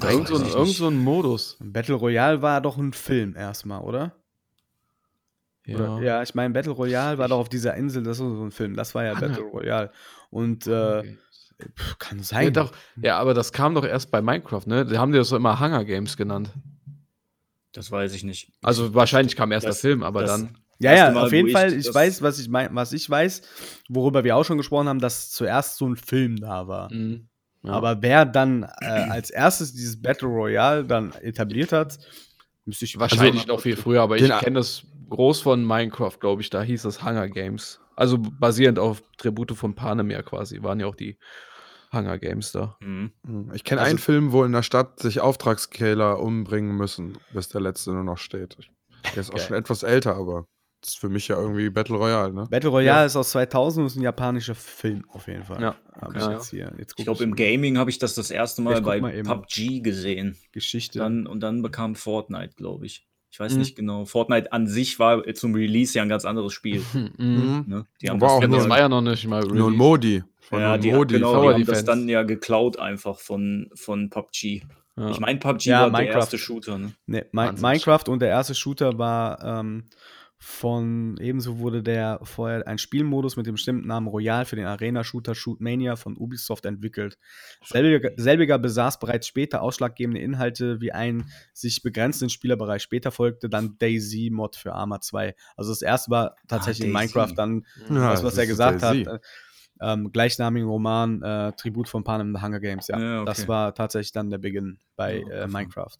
Irgend so, irgend so ein Modus. Battle Royale war doch ein Film erstmal, oder? Oder, ja, ich meine, Battle Royale war doch auf dieser Insel, das ist so ein Film. Das war ja Ah, Battle ne. Royale. Und äh, Okay. Pf, kann Ja, sein. doch, ja, aber das kam doch erst bei Minecraft, ne? Die haben die das so immer Hunger Games genannt. Das weiß ich nicht. Also wahrscheinlich kam erst Das- der Film, aber das- dann. Ja, ja, Mal, auf jeden ich Fall. Ich das- weiß, was ich mein, was ich weiß, worüber wir auch schon gesprochen haben, dass zuerst so ein Film da war. Mhm. Ja. Aber wer dann äh, als erstes dieses Battle Royale dann etabliert hat, müsste ich wahrscheinlich Also, noch viel früher, aber ich kenne das groß von Minecraft, glaube ich. Da hieß es Hunger Games. Also basierend auf Tribute von Panem ja quasi, waren ja auch die Hunger Games da. Mhm. Hm, Ich kenne Also- einen Film, wo in der Stadt sich Auftragskiller umbringen müssen, bis der letzte nur noch steht. Der ist auch schon etwas älter, aber das ist für mich ja irgendwie Battle Royale, ne? Battle Royale Ja. ist aus 2000 und ist ein japanischer Film auf jeden Fall. Ja. Hab Ja. ich jetzt hier. Jetzt Ich glaube, im Gaming habe ich das das erste Mal bei mal. PUBG gesehen. Geschichte. Dann, und dann bekam Fortnite, glaube ich. Ich weiß Mhm. nicht genau. Fortnite an sich war zum Release ja ein ganz anderes Spiel. Mhm. Ne? Die haben das auch Das ja, war ja noch nicht mal Nur ein. Modi. Von ja, die, Modi. genau, Tower die haben das Defense. dann ja geklaut einfach von, von PUBG. Ja. Ich meine, PUBG Ja, war der Minecraft. erste Shooter. Ne? Nee. Minecraft und der erste Shooter war ähm, von, ebenso wurde der vorher ein Spielmodus mit dem bestimmten Namen Royal für den Arena-Shooter Shootmania von Ubisoft entwickelt. Selbiger, selbiger besaß bereits später ausschlaggebende Inhalte wie einen sich begrenzenden Spielerbereich. Später folgte dann Daisy-Mod für Arma 2. Also das erste war tatsächlich in Daisy. Minecraft dann Ja, das, was er gesagt hat. Daisy. Äh, ähm, gleichnamigen Roman, äh, Tribut von Panem the Hunger Games, ja. Ja, okay. Das war tatsächlich dann der Beginn bei Ja, äh. Minecraft.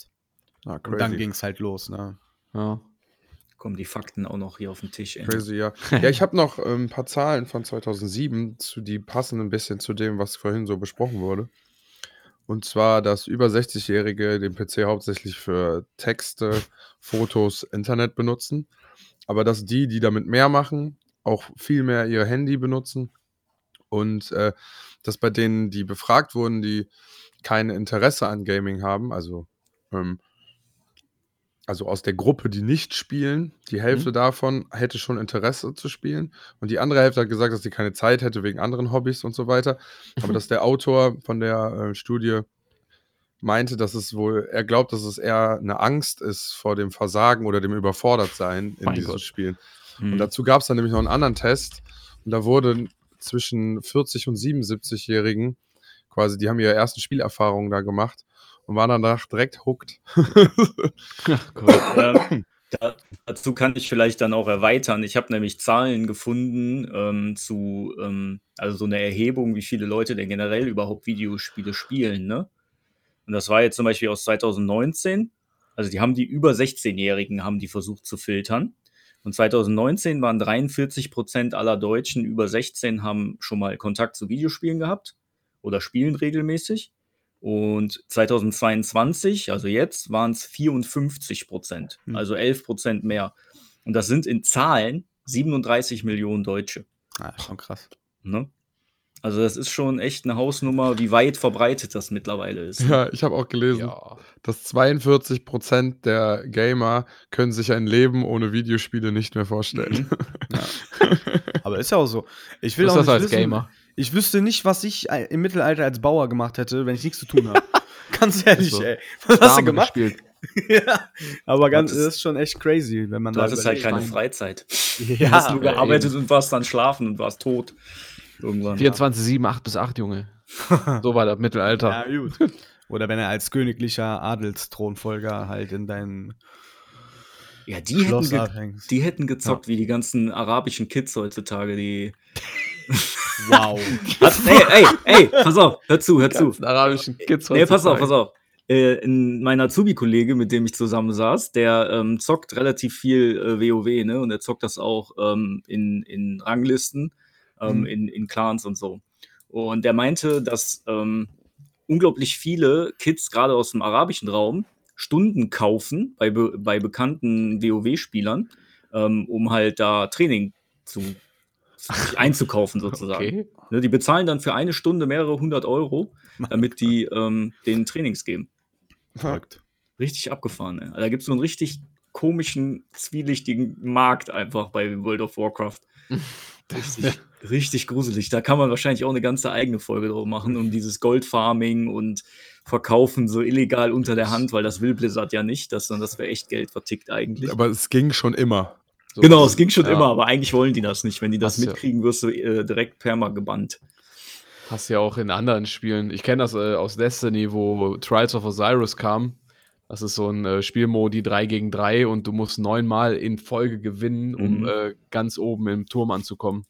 Ah, Und dann ging es halt los, ne? Ja. Kommen die Fakten auch noch hier auf den Tisch. ey. Crazy, ja. Ja, ich habe noch ähm, ein paar Zahlen von 2007, zu, die passen ein bisschen zu dem, was vorhin so besprochen wurde. Und zwar, dass über 60-Jährige den PC hauptsächlich für Texte, Fotos, Internet benutzen. Aber dass die, die damit mehr machen, auch viel mehr ihr Handy benutzen. Und äh, dass bei denen, die befragt wurden, die kein Interesse an Gaming haben, also ähm, also aus der Gruppe, die nicht spielen, die Hälfte davon hätte schon Interesse zu spielen. Und die andere Hälfte hat gesagt, dass sie keine Zeit hätte wegen anderen Hobbys und so weiter. Aber dass der Autor von der äh, Studie meinte, dass es wohl, er glaubt, dass es eher eine Angst ist vor dem Versagen oder dem Überfordertsein in Mein diesen Gott. Spielen. Hm. Und dazu gab es dann nämlich noch einen anderen Test. Und da wurde zwischen 40 und 77-Jährigen quasi, die haben ihre ersten Spielerfahrungen da gemacht und waren danach direkt hooked. Ähm, da, dazu kann ich vielleicht dann auch erweitern. Ich habe nämlich Zahlen gefunden ähm, zu, ähm, also so eine Erhebung, wie viele Leute denn generell überhaupt Videospiele spielen, ne? Und das war jetzt zum Beispiel aus 2019. Also die haben die über 16-Jährigen haben die versucht zu filtern. Und 2019 waren 43 Prozent aller Deutschen über 16 haben schon mal Kontakt zu Videospielen gehabt oder spielen regelmäßig. Und 2022, also jetzt, waren es 54 Prozent, Hm. also 11 Prozent mehr. Und das sind in Zahlen 37 Millionen Deutsche. Ah, schon krass. Ne? Also das ist schon echt eine Hausnummer, wie weit verbreitet das mittlerweile ist. Ja, ich habe auch gelesen, ja. dass 42 Prozent der Gamer können sich ein Leben ohne Videospiele nicht mehr vorstellen. Aber ist ja auch so. Ich will Was auch ist das nicht als wissen, Gamer? Ich wüsste nicht, was ich äh, im Mittelalter als Bauer gemacht hätte, wenn ich nichts zu tun habe. ganz ehrlich, so. ey. Was hast du Dame gemacht? ja, aber ganz, Das ist- schon echt crazy, wenn man Du da hattest halt keine Freizeit. Du Ja, hast nur ja, gearbeitet und warst dann schlafen und warst tot. Irgendwann. 24, 7, 8 bis 8, Junge. So war das Mittelalter. Ja, gut. Oder wenn er als königlicher Adelsthronfolger halt in deinem Ja, die hätten, Schloss abhängst. die hätten gezockt, wie die ganzen arabischen Kids heutzutage, die. Wow. Ey, ey, ey, pass auf, hör zu, hör zu. Arabischen Kids Nee, pass auf, heutzutage. pass auf. Äh, in mein Azubi-Kollege, mit dem ich zusammen saß, der ähm, zockt relativ viel äh, WoW, ne? Und er zockt das auch ähm, in, in Ranglisten, ähm, Mhm. in, in Clans und so. Und der meinte, dass ähm, unglaublich viele Kids, gerade aus dem arabischen Raum, Stunden kaufen bei, be bei bekannten WoW-Spielern, ähm, um halt da Training zu, einzukaufen, sozusagen. Okay. Ne, die bezahlen dann für eine Stunde mehrere hundert Euro, damit die ähm, den Trainings geben. Verrückt. Richtig abgefahren. Ey. Da gibt es so einen richtig komischen, zwielichtigen Markt einfach bei World of Warcraft. Richtig, richtig gruselig. Da kann man wahrscheinlich auch eine ganze eigene Folge drauf machen, um dieses Goldfarming und Verkaufen so illegal unter der Hand, weil das will Blizzard ja nicht, dass dann das für echt Geld vertickt eigentlich. Aber es ging schon immer. So. genau, es ging schon Ja. immer, aber eigentlich wollen die das nicht. Wenn die das Hast ja- mitkriegen, wirst du äh, direkt perma gebannt. Hast ja auch in anderen Spielen. Ich kenne das äh, aus Destiny, wo Trials of Osiris kam. Das ist so ein äh, Spielmodi 3 gegen 3 und du musst neunmal in Folge gewinnen, um Mhm. äh, ganz oben im Turm anzukommen.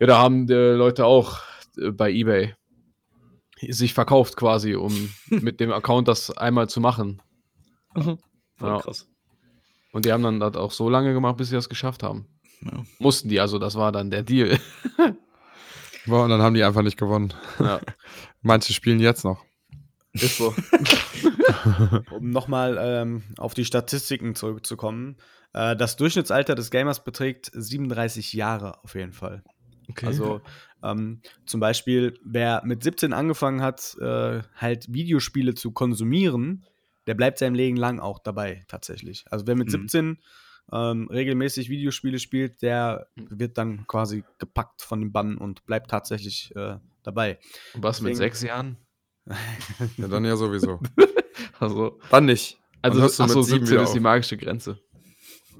Ja, da haben die Leute auch äh, bei eBay sich verkauft quasi, um mit dem Account das einmal zu machen. Voll Ja. krass. Und die haben dann das auch so lange gemacht, bis sie das geschafft haben. Ja. Mussten die, also das war dann der Deal. Boah, Und dann haben die einfach nicht gewonnen. ja, Manche spielen jetzt noch. ist so. Um nochmal ähm, auf die Statistiken zurückzukommen. Äh, das Durchschnittsalter des Gamers beträgt 37 Jahre auf jeden Fall. Okay. Also ähm, zum Beispiel, wer mit 17 angefangen hat, äh, halt Videospiele zu konsumieren, der bleibt sein Leben lang auch dabei, tatsächlich. Also wer mit Mhm. 17 ähm, regelmäßig Videospiele spielt, der wird dann quasi gepackt von dem Bann und bleibt tatsächlich äh, dabei. Und was mit deswegen- sechs Jahren? Ja, dann ja sowieso. Also, Dann nicht. also achso, mit sieben 17 wieder ist die magische Grenze.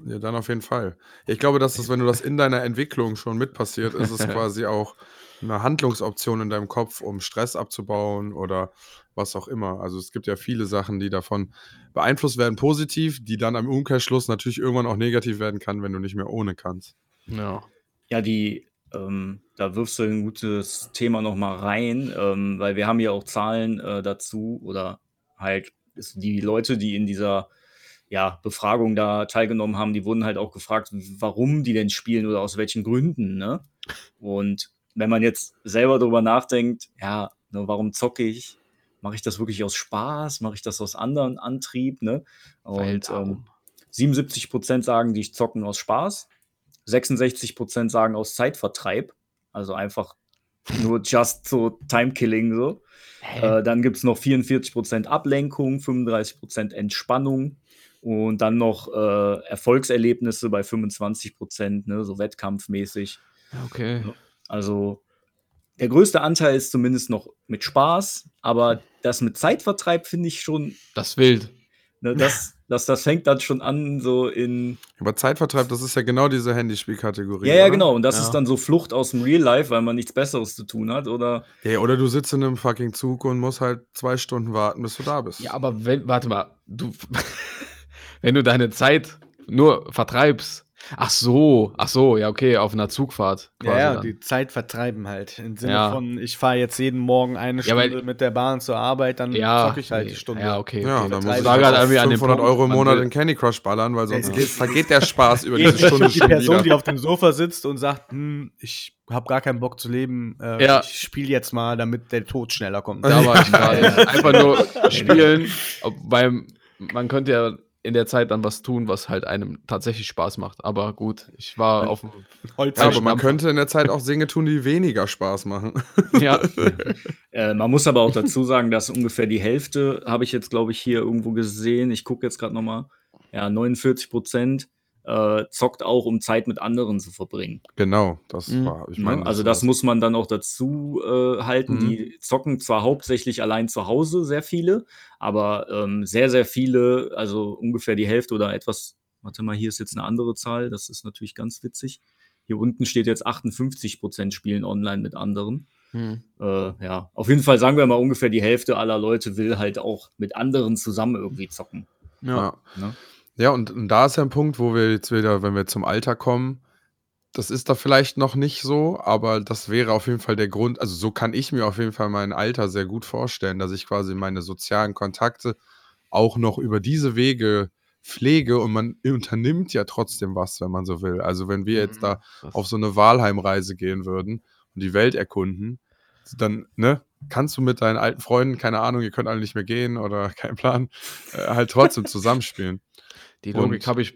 Ja, dann auf jeden Fall. Ich glaube, dass das, wenn du das in deiner Entwicklung schon mit passiert, ist es quasi auch eine Handlungsoption in deinem Kopf, um Stress abzubauen oder was auch immer. Also es gibt ja viele Sachen, die davon beeinflusst werden, positiv, die dann am Umkehrschluss natürlich irgendwann auch negativ werden kann, wenn du nicht mehr ohne kannst. Ja. Ja, die, ähm, da wirfst du ein gutes Thema noch mal rein, ähm, weil wir haben ja auch Zahlen äh, dazu oder halt ist die Leute, die in dieser ja, Befragung da teilgenommen haben, die wurden halt auch gefragt, warum die denn spielen oder aus welchen Gründen, ne? Und wenn man jetzt selber darüber nachdenkt, ja, ne, warum zocke ich? Mache ich das wirklich aus Spaß? Mache ich das aus anderen Antrieb, ne? Und ähm, darum. 77 Prozent sagen, die zocken aus Spaß. 66 Prozent sagen aus Zeitvertreib. Also einfach nur just so Time-Killing so. Äh, dann gibt es noch 44 Prozent Ablenkung, 35 Prozent Entspannung und dann noch äh, Erfolgserlebnisse bei 25 Prozent, ne, so wettkampfmäßig. Okay. Also der größte Anteil ist zumindest noch mit Spaß, aber das mit Zeitvertreib finde ich schon, Das wild. ne, das, das, das fängt dann schon an, so in. Aber Zeitvertreib, das ist ja genau diese Handyspielkategorie. Ja, ja, oder? genau. Und das Ja. ist dann so Flucht aus dem Real Life, weil man nichts Besseres zu tun hat. Oder Ja, oder du sitzt in einem fucking Zug und musst halt zwei Stunden warten, bis du da bist. Ja, aber wenn, warte mal, du, wenn du deine Zeit nur vertreibst. Ach so, ach so, ja, okay, auf einer Zugfahrt. Ja, quasi ja, die Zeit vertreiben halt. Im Sinne Ja. von, ich fahre jetzt jeden Morgen eine Ja, weil- Stunde mit der Bahn zur Arbeit, dann ja, zocke ich halt nee, die Stunde. Ja, okay. Ja, okay. dann muss ich halt gerade auf irgendwie an dem 500 Punkt, Euro im Monat in Candy Crush ballern, weil sonst geht, vergeht der Spaß über Die, diese Stunde die schon Person, die wieder. auf dem Sofa sitzt und sagt, hm, ich habe gar keinen Bock zu leben, äh, Ja. ich spiele jetzt mal, damit der Tod schneller kommt. Da war ich gerade. Ja. Einfach nur spielen, weil man könnte ja in der Zeit dann was tun, was halt einem tatsächlich Spaß macht. Aber gut, ich war auf dem. Holz Ja, aber man könnte in der Zeit auch Dinge tun, die weniger Spaß machen. Ja, äh, man muss aber auch dazu sagen, dass ungefähr die Hälfte, habe ich jetzt, glaube ich, hier irgendwo gesehen. Ich gucke jetzt gerade nochmal. Ja, 49 Prozent äh, zockt auch, um Zeit mit anderen zu verbringen. Genau, das Mhm. war, ich Ne? meine. also das muss man dann auch dazu äh, halten. Mhm. Die zocken zwar hauptsächlich allein zu Hause, sehr viele, aber ähm, sehr, sehr viele, also ungefähr die Hälfte oder etwas, warte mal, hier ist jetzt eine andere Zahl, das ist natürlich ganz witzig. Hier unten steht jetzt 58 Prozent spielen online mit anderen. Hm. Äh, ja, auf jeden Fall sagen wir mal ungefähr die Hälfte aller Leute will halt auch mit anderen zusammen irgendwie zocken. Ja. Ne? Ja, und, und da ist ja ein Punkt, wo wir jetzt wieder, wenn wir zum Alter kommen, das ist da vielleicht noch nicht so, aber das wäre auf jeden Fall der Grund. Also so kann ich mir auf jeden Fall mein Alter sehr gut vorstellen, dass ich quasi meine sozialen Kontakte auch noch über diese Wege pflege und man unternimmt ja trotzdem was, wenn man so will. Also wenn wir jetzt da Das- auf so eine Walheimreise gehen würden und die Welt erkunden, dann, ne, kannst du mit deinen alten Freunden, keine Ahnung, ihr könnt alle nicht mehr gehen oder kein Plan, äh, halt trotzdem zusammenspielen. Die Logik habe ich.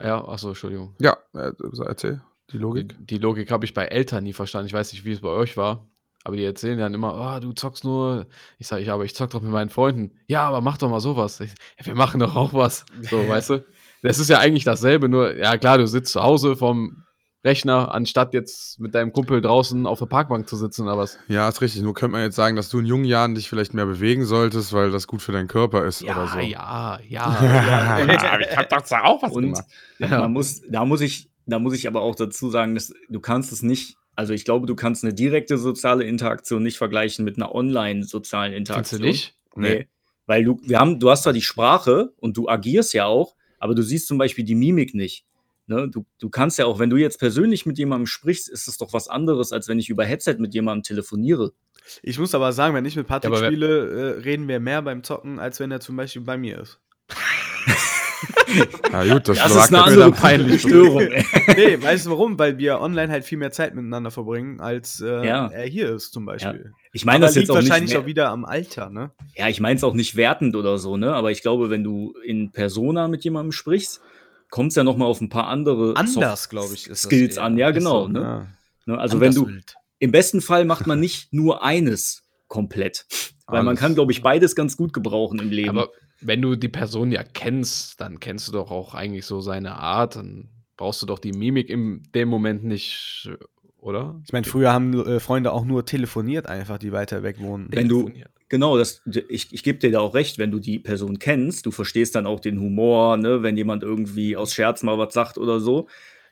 Ja, achso, Entschuldigung. Ja, äh, erzähl, die Logik. Die, die Logik habe ich bei Eltern nie verstanden. Ich weiß nicht, wie es bei euch war. Aber die erzählen dann immer, ah, du zockst nur. Ich sage, ja, aber ich zock doch mit meinen Freunden. Ja, aber mach doch mal sowas. Ich, ja, wir machen doch auch was. So, weißt du? Das ist ja eigentlich dasselbe, nur, ja klar, du sitzt zu Hause vom Rechner, anstatt jetzt mit deinem Kumpel draußen auf der Parkbank zu sitzen oder was. Ja, ist richtig. Nur könnte man jetzt sagen, dass du in jungen Jahren dich vielleicht mehr bewegen solltest, weil das gut für deinen Körper ist oder so. ja, ja, ja. ich hab doch auch was Und Ja. man muss, da muss ich, da muss ich aber auch dazu sagen, dass du kannst es nicht, also ich glaube, du kannst eine direkte soziale Interaktion nicht vergleichen mit einer online-sozialen Kannst du Interaktion. nicht? Nee. Weil du, wir haben, du hast zwar die Sprache und du agierst ja auch, aber du siehst zum Beispiel die Mimik nicht. Ne? Du, du kannst ja auch, wenn du jetzt persönlich mit jemandem sprichst, ist es doch was anderes, als wenn ich über Headset mit jemandem telefoniere. Ich muss aber sagen, wenn ich mit Patrick Ja, spiele, äh, reden wir mehr beim Zocken, als wenn er zum Beispiel bei mir ist. Ja, gut, das, Das ist eine jetzt andere wieder peinlich. Störung. nee, weißt du warum? Weil wir online halt viel mehr Zeit miteinander verbringen, als äh, Ja. er hier ist zum Beispiel. Ich meine das jetzt liegt auch nicht wahrscheinlich mehr, auch wieder am Alter, ne? Ja, ich meine es auch nicht wertend oder so, ne? Aber ich glaube, wenn du in Persona mit jemandem sprichst, kommt es ja noch mal auf ein paar andere Anders, glaube ich, Skills an. Ja, genau. so, ne? ja. Ne? Also wenn du Anders wild. im besten Fall macht man nicht nur eines komplett, weil man Alles. kann, glaube ich, beides ganz gut gebrauchen im Leben. Aber wenn du die Person ja kennst, dann kennst du doch auch eigentlich so seine Art. Dann brauchst du doch die Mimik in dem Moment nicht, oder? Ich meine, früher haben äh, Freunde auch nur telefoniert, einfach, die weiter weg wohnen. Wenn du- Telefoniert. Genau, das, ich, ich gebe dir da auch recht, wenn du die Person kennst, du verstehst dann auch den Humor, ne, wenn jemand irgendwie aus Scherz mal was sagt oder so.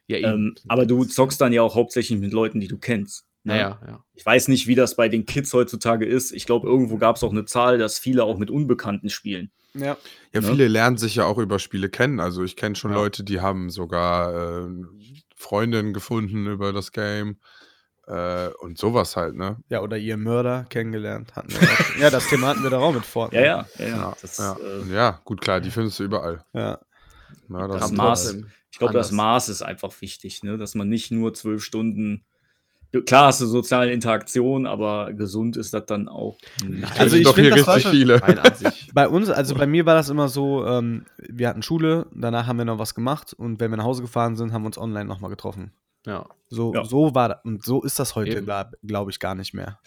Ja, Ähm, aber du zockst dann ja auch hauptsächlich mit Leuten, die du kennst. Ne? Naja, ja. Ich weiß nicht, wie das bei den Kids heutzutage ist. Ich glaube, irgendwo gab es auch eine Zahl, dass viele auch mit Unbekannten spielen. Ja. Ja, Ne? viele lernen sich ja auch über Spiele kennen. Also ich kenne schon Ja. Leute, die haben sogar äh, Freundinnen gefunden über das Game äh, und sowas halt, ne? Ja, oder ihr Mörder kennengelernt hatten. Wir ja, das Thema hatten wir doch auch mit Fortnite. Ja, ja, ja. ja. Das, ja. Äh, ja, gut, klar, die findest du überall. Ja. Na, Das ist- Maß- ich glaube, das. Maß ist einfach wichtig, ne? dass man nicht nur zwölf Stunden. Klar hast du soziale Interaktion, aber gesund ist das dann auch. nicht. Also ich doch hier das richtig viele. Nein, an sich. Bei uns, also bei mir war das immer so, ähm, wir hatten Schule, danach haben wir noch was gemacht und wenn wir nach Hause gefahren sind, haben wir uns online nochmal getroffen. Ja, So, Ja. so war das. Und so ist das heute, glaube glaub ich, gar nicht mehr.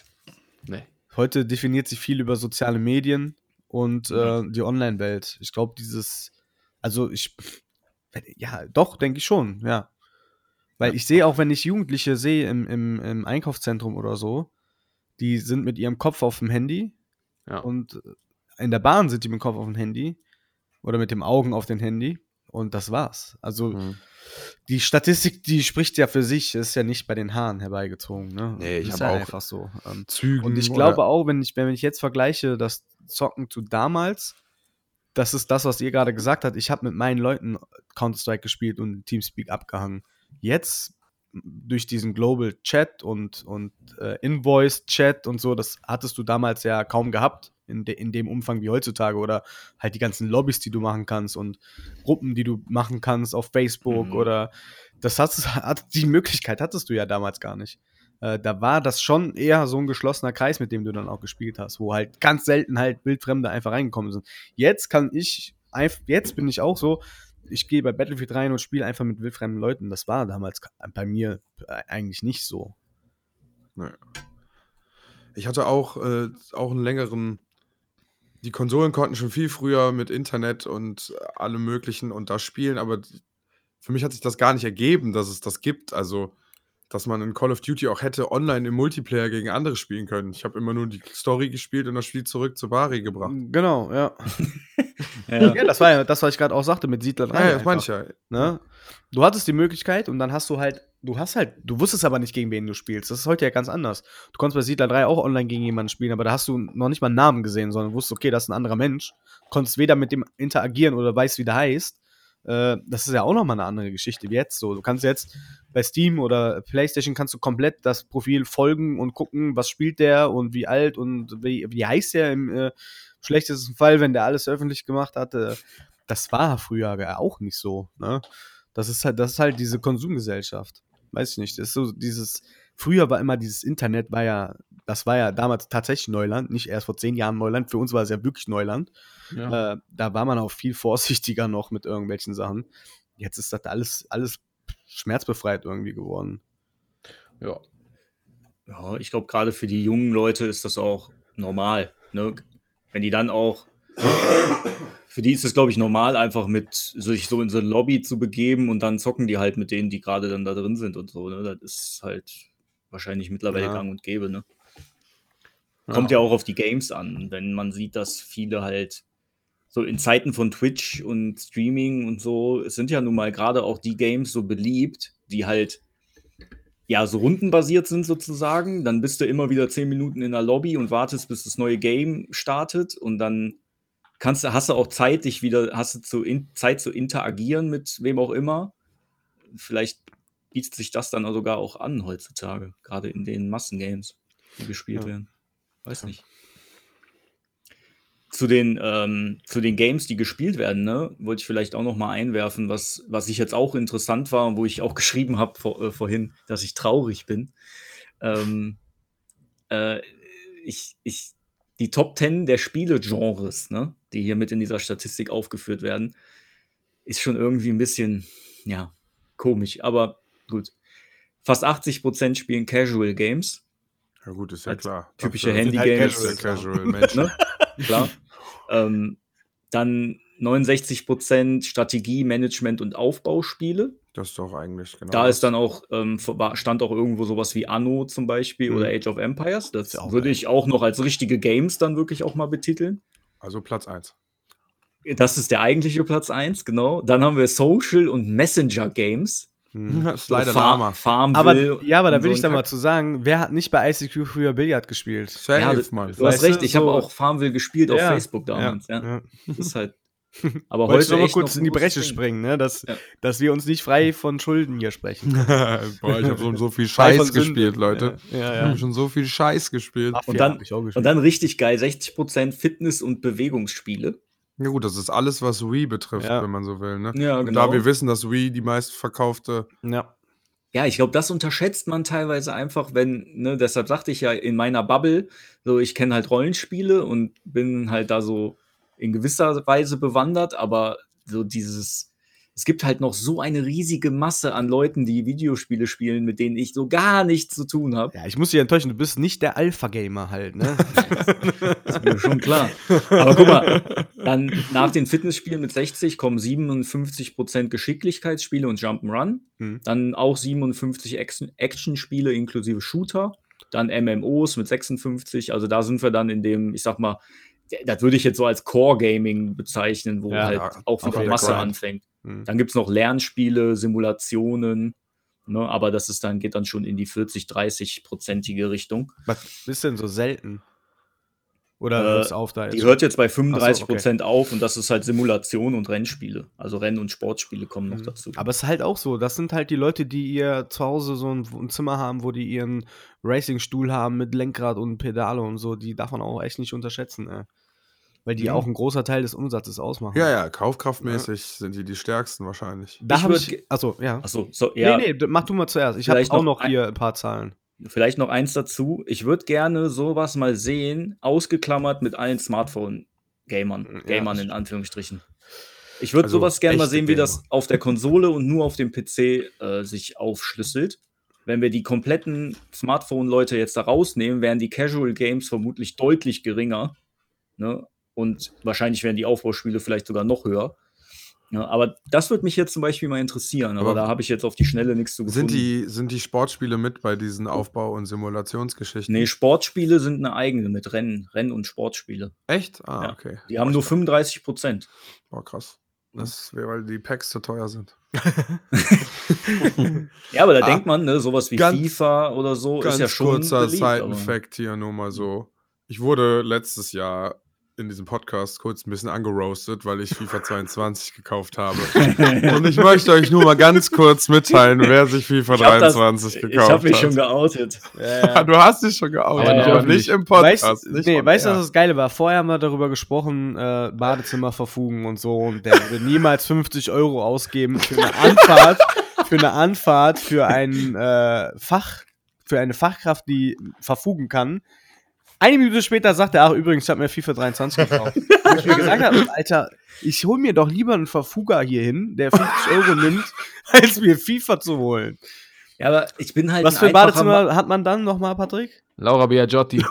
nee. Heute definiert sich viel über soziale Medien und äh, die Online-Welt. Ich glaube, dieses, also ich, ja, doch, denke ich schon, ja. Weil ich sehe auch, wenn ich Jugendliche sehe im, im, im Einkaufszentrum oder so, die sind mit ihrem Kopf auf dem Handy Ja. und in der Bahn sind die mit dem Kopf auf dem Handy oder mit dem Augen auf dem Handy und das war's. Also Hm. Die Statistik, die spricht ja für sich, ist ja nicht bei den Haaren herbeigezogen. Ne? Nee, ich ist hab ja auch einfach so. Ähm, Zügen. und ich oder- glaube auch, wenn ich, wenn ich jetzt vergleiche, das Zocken zu damals, das ist das, was ihr gerade gesagt habt. Ich habe mit meinen Leuten Counter-Strike gespielt und Teamspeak abgehangen. Jetzt durch diesen Global Chat und, und äh, Invoice-Chat und so, das hattest du damals ja kaum gehabt in, de in dem Umfang wie heutzutage oder halt die ganzen Lobbys, die du machen kannst und Gruppen, die du machen kannst auf Facebook Mhm. oder das hast, hat, die Möglichkeit hattest du ja damals gar nicht. Äh, da war das schon eher so ein geschlossener Kreis, mit dem du dann auch gespielt hast, wo halt ganz selten halt Wildfremde einfach reingekommen sind. Jetzt kann ich, jetzt bin ich auch so, ich gehe bei Battlefield rein und spiele einfach mit wildfremden Leuten. Das war damals bei mir äh, eigentlich nicht so. Ich hatte auch, äh, auch einen längeren. Die Konsolen konnten schon viel früher mit Internet und äh, allem Möglichen und da spielen, aber für mich hat sich das gar nicht ergeben, dass es das gibt. Also, dass man in Call of Duty auch hätte online im Multiplayer gegen andere spielen können. Ich habe immer nur die Story gespielt und das Spiel zurück zu Bari gebracht. Genau, ja. Ja. Ja, das war ja das, was ich gerade auch sagte mit Siedler 3. Ja, das meine ich ja. Ne? Du hattest die Möglichkeit und dann hast du halt, du hast halt, du wusstest aber nicht, gegen wen du spielst. Das ist heute ja ganz anders. Du konntest bei Siedler 3 auch online gegen jemanden spielen, aber da hast du noch nicht mal einen Namen gesehen, sondern wusstest, okay, das ist ein anderer Mensch. Konntest weder mit dem interagieren oder weißt, wie der heißt. Äh, das ist ja auch nochmal eine andere Geschichte wie jetzt so. Du kannst jetzt bei Steam oder PlayStation kannst du komplett das Profil folgen und gucken, was spielt der und wie alt und wie, wie heißt der im äh, schlechtesten Fall, wenn der alles öffentlich gemacht hatte. Das war früher auch nicht so. Ne? Das ist halt, das ist halt diese Konsumgesellschaft. Weiß ich nicht. Das ist so dieses. Früher war immer dieses Internet, war ja, das war ja damals tatsächlich Neuland, nicht erst vor zehn Jahren Neuland. Für uns war es ja wirklich Neuland. Ja. Äh, da war man auch viel vorsichtiger noch mit irgendwelchen Sachen. Jetzt ist das alles, alles schmerzbefreit irgendwie geworden. ja. Ja, ich glaube, gerade für die jungen Leute ist das auch normal. Ne? Wenn die dann auch. Für die ist es, glaube ich, normal, einfach mit sich so in so eine Lobby zu begeben und dann zocken die halt mit denen, die gerade dann da drin sind und so. Ne? Das ist halt wahrscheinlich mittlerweile Ja. gang und gäbe. Ne? Kommt ja auch auf die Games an. Wenn man sieht, dass viele halt so in Zeiten von Twitch und Streaming und so, es sind ja nun mal gerade auch die Games so beliebt, die halt ja so rundenbasiert sind sozusagen. Dann bist du immer wieder zehn Minuten in der Lobby und wartest, bis das neue Game startet und dann kannst du, hast du auch Zeit, dich wieder, hast du zu in, Zeit zu interagieren mit wem auch immer. Vielleicht bietet sich das dann sogar auch an heutzutage, gerade in den Massengames, die gespielt Ja. werden. Weiß nicht. Zu den, ähm, zu den Games, die gespielt werden, ne, wollte ich vielleicht auch noch mal einwerfen, was, was ich jetzt auch interessant war und wo ich auch geschrieben habe vor, äh, vorhin, dass ich traurig bin. Ähm, äh, ich, ich, die Top 10 der Spielegenres, ne, die hier mit in dieser Statistik aufgeführt werden, ist schon irgendwie ein bisschen, ja, komisch. Aber gut. Fast 80% spielen Casual Games. Ja, gut, ist ja Als klar. typische Handy-Games. Casual, Casual Menschen. Ne? Klar. ähm, dann 69% Strategie, Management und Aufbauspiele. Das ist doch eigentlich genau. Da das. ist dann auch, ähm, stand auch irgendwo sowas wie Anno zum Beispiel Mhm. oder Age of Empires. Das Ist ja auch würde ich auch noch als richtige Games dann wirklich auch mal betiteln. Also Platz 1. Das ist der eigentliche Platz 1, genau. Dann haben wir Social und Messenger Games. Hm. Das ist leider so der Fa Hammer. Farmville Aber, ja, aber da will so ich dann mal zu sagen, wer hat nicht bei ICQ früher Billard gespielt? Safe, Ja, Mann. Du hast recht, ich habe so- auch Farmville gespielt auf Ja, Facebook damals. Ja, ja. Das ist halt. Aber Wollte ich heute noch mal kurz noch in die Ding. springen, ne? dass, Ja. dass wir uns nicht frei von Schulden hier sprechen. Boah, ich habe so, so viel Scheiß gespielt, Leute. Ja, Ich ja. habe schon so viel Scheiß gespielt. Mafia Und dann- ich auch Und gespielt. dann richtig geil, 60% Fitness- und Bewegungsspiele. Ja gut, das ist alles, was Wii betrifft, Ja. wenn man so will. Ne? Ja, Und genau. da wir wissen, dass Wii die meistverkaufte ja. Ja, ich glaube, das unterschätzt man teilweise einfach, wenn, ne, deshalb sagte ich ja in meiner Bubble, so ich kenne halt Rollenspiele und bin halt da so in gewisser Weise bewandert, aber so dieses, es gibt halt noch so eine riesige Masse an Leuten, die Videospiele spielen, mit denen ich so gar nichts zu tun habe. ja, ich muss dich enttäuschen, du bist nicht der Alpha-Gamer halt, ne? Ist mir schon klar. Aber guck mal, dann nach den Fitnessspielen mit 60 kommen 57% Geschicklichkeitsspiele und Jump'n'Run. Hm. Dann auch 57 Action- Action-Spiele inklusive Shooter. Dann MMOs mit 56. Also da sind wir dann in dem, ich sag mal, das würde ich jetzt so als Core-Gaming bezeichnen, wo Ja, halt auch wieder Masse Fall. anfängt. Hm. Dann gibt es noch Lernspiele, Simulationen. Ne, aber das ist dann, geht dann schon in die 40, 30-prozentige Richtung. Was ist denn so selten? Oder Äh, hört's auf da Die jetzt? hört jetzt bei 35 Ach so, Prozent auf und das ist halt Simulation und Rennspiele. Also Renn- und Sportspiele kommen noch Mhm. dazu. Aber es ist halt auch so, das sind halt die Leute, die ihr zu Hause so ein, ein Zimmer haben, wo die ihren Racingstuhl haben mit Lenkrad und Pedale und so, die darf man auch echt nicht unterschätzen, ey. Weil die Ja. auch einen großer Teil des Umsatzes ausmachen. Ja, ja, kaufkraftmäßig sind die die stärksten wahrscheinlich. Da Ich habe ich, achso, ja. Achso, so, ja, Nee, nee, mach du mal zuerst. Ich habe Vielleicht auch noch noch ein- hier ein paar Zahlen. vielleicht noch eins dazu. Ich würde gerne sowas mal sehen, ausgeklammert mit allen Smartphone-Gamern. Ja, Gamern das in Anführungsstrichen. Ich würde Also sowas gerne mal sehen, wie das auf der Konsole und nur auf dem PC äh, sich aufschlüsselt. Wenn wir die kompletten Smartphone-Leute jetzt da rausnehmen, wären die Casual Games vermutlich deutlich geringer. Ne? Und wahrscheinlich wären die Aufbauspiele vielleicht sogar noch höher. Ja, aber das würde mich jetzt zum Beispiel mal interessieren. Aber, Aber da habe ich jetzt auf die Schnelle nichts zu gefunden. Sind die, sind die Sportspiele mit bei diesen Aufbau- und Simulationsgeschichten? Nee, Sportspiele sind eine eigene mit Rennen, Renn- und Sportspiele. Echt? Ah, Ja. okay. Die haben nur 35 Prozent. Boah, krass. Das wäre, weil die Packs zu teuer sind. Ja, aber da Ah. denkt man, ne, sowas wie Ganz- FIFA oder so ist ja schon kurzer Side-Fact hier nur mal so. Ich wurde letztes Jahr in diesem Podcast kurz ein bisschen angeroastet, weil ich FIFA 22 gekauft habe. Und ich möchte euch nur mal ganz kurz mitteilen, wer sich FIFA Ich hab das- 23 Ich gekauft habe mich hat. schon geoutet. du hast dich schon geoutet, Aber nicht aber nicht im Podcast. Weißt, nicht nee, weißt du, was das Geile war? Vorher haben wir darüber gesprochen, äh, Badezimmer verfugen und so. Und der würde niemals 50 Euro ausgeben für eine Anfahrt, für eine Anfahrt, für ein äh, Fach, für eine Fachkraft, die verfugen kann. Eine Minute später sagt er, ach übrigens, ich habe mir FIFA 23 gekauft. Wo ich mir gesagt habe, Alter, ich hol mir doch lieber einen Verfuger hier hin, der 50 Euro nimmt, als mir FIFA zu holen. Ja, aber ich bin halt Was für ein einfacher Ma- Badezimmer hat man dann nochmal, Patrick? Laura Biagiotti.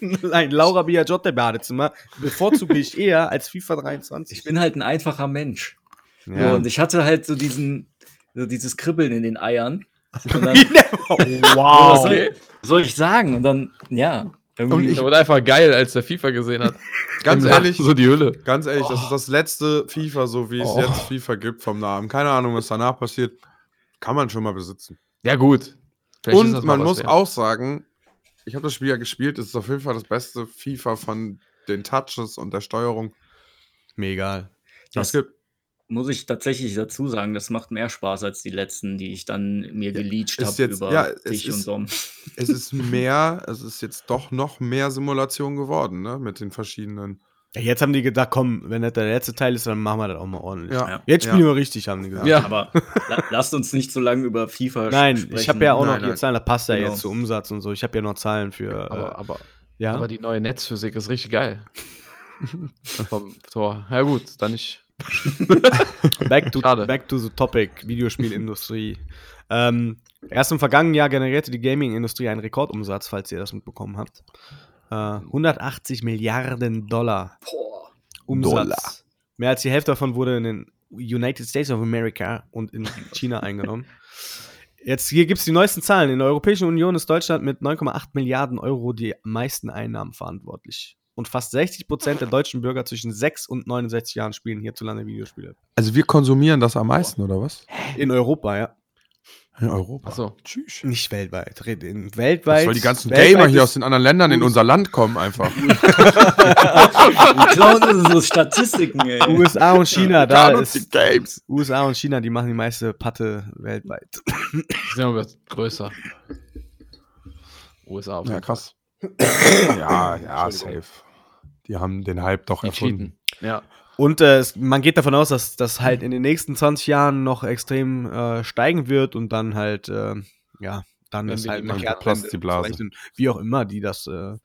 Nein, Laura Biagiotti Badezimmer bevorzuge ich eher als FIFA 23. Ich bin halt ein einfacher Mensch. Ja. So, und ich hatte halt so diesen, so dieses Kribbeln in den Eiern. Und dann, was wow. soll, soll ich sagen? Und dann, ja. Irgendwie, Der wurde einfach geil, als der FIFA gesehen hat. Ganz ehrlich, So die Hülle. Ganz ehrlich, das ist das letzte FIFA, so wie es Oh. jetzt FIFA gibt vom Namen. Keine Ahnung, was danach passiert. Kann man schon mal besitzen. Ja, gut. Vielleicht Und man muss wert. auch sagen, ich habe das Spiel ja gespielt, es ist auf jeden Fall das beste FIFA von den Touches und der Steuerung. Mir egal. das gibt. Muss ich tatsächlich dazu sagen, das macht mehr Spaß als die letzten, die ich dann mir geleached ist habe über ja, dich und ist- Dom. Es ist mehr, es ist jetzt doch noch mehr Simulation geworden, ne? Mit den verschiedenen. Ja, jetzt haben die gedacht, komm, wenn das der letzte Teil ist, dann machen wir das auch mal ordentlich. Ja. Ja. Jetzt spielen ja. wir richtig, haben die gesagt. Ja. Aber la lasst uns nicht so lange über FIFA Nein, sprechen. ich habe ja auch Nein, noch die nein. Zahlen, das passt ja Genau. jetzt zu Umsatz und so. Ich habe ja noch Zahlen für. Aber, äh, aber, ja. aber die neue Netzphysik ist richtig geil. Vom Tor. Ja, gut, dann nicht. back, to, Schade. back to the topic, Videospielindustrie. ähm, erst im vergangenen Jahr generierte die Gaming-Industrie einen Rekordumsatz, falls ihr das mitbekommen habt. Äh, 180 Milliarden Dollar Boah. Umsatz. Dollar. Mehr als die Hälfte davon wurde in den United States of America und in China eingenommen. Jetzt hier gibt es die neuesten Zahlen. In der Europäischen Union ist Deutschland mit 9,8 Milliarden Euro die meisten Einnahmen verantwortlich. Und fast 60 Prozent der deutschen Bürger zwischen 6 und 69 Jahren spielen hierzulande Videospiele. Also wir konsumieren das am meisten, oder was? In Europa, ja. In Europa. Achso. Tschüss. Nicht weltweit. In weltweit. Weil die ganzen Gamer hier ist- aus den anderen Ländern in unser Land kommen einfach. Die klauen unsere Statistiken, ey. USA und China, da uns die ist Games. USA und China, die machen die meiste Patte weltweit. Die sind aber größer. USA auf Ja, krass. ja, ja, safe. Die haben den Hype doch. Die erfunden. cheaten. Ja. Und äh, es, man geht davon aus, dass das halt in den nächsten 20 Jahren noch extrem äh, steigen wird und dann halt, äh, ja, dann Wenn ist halt eine Kehrtwende platzt die Blase. zu rechnen. Wie auch immer, die das. Äh,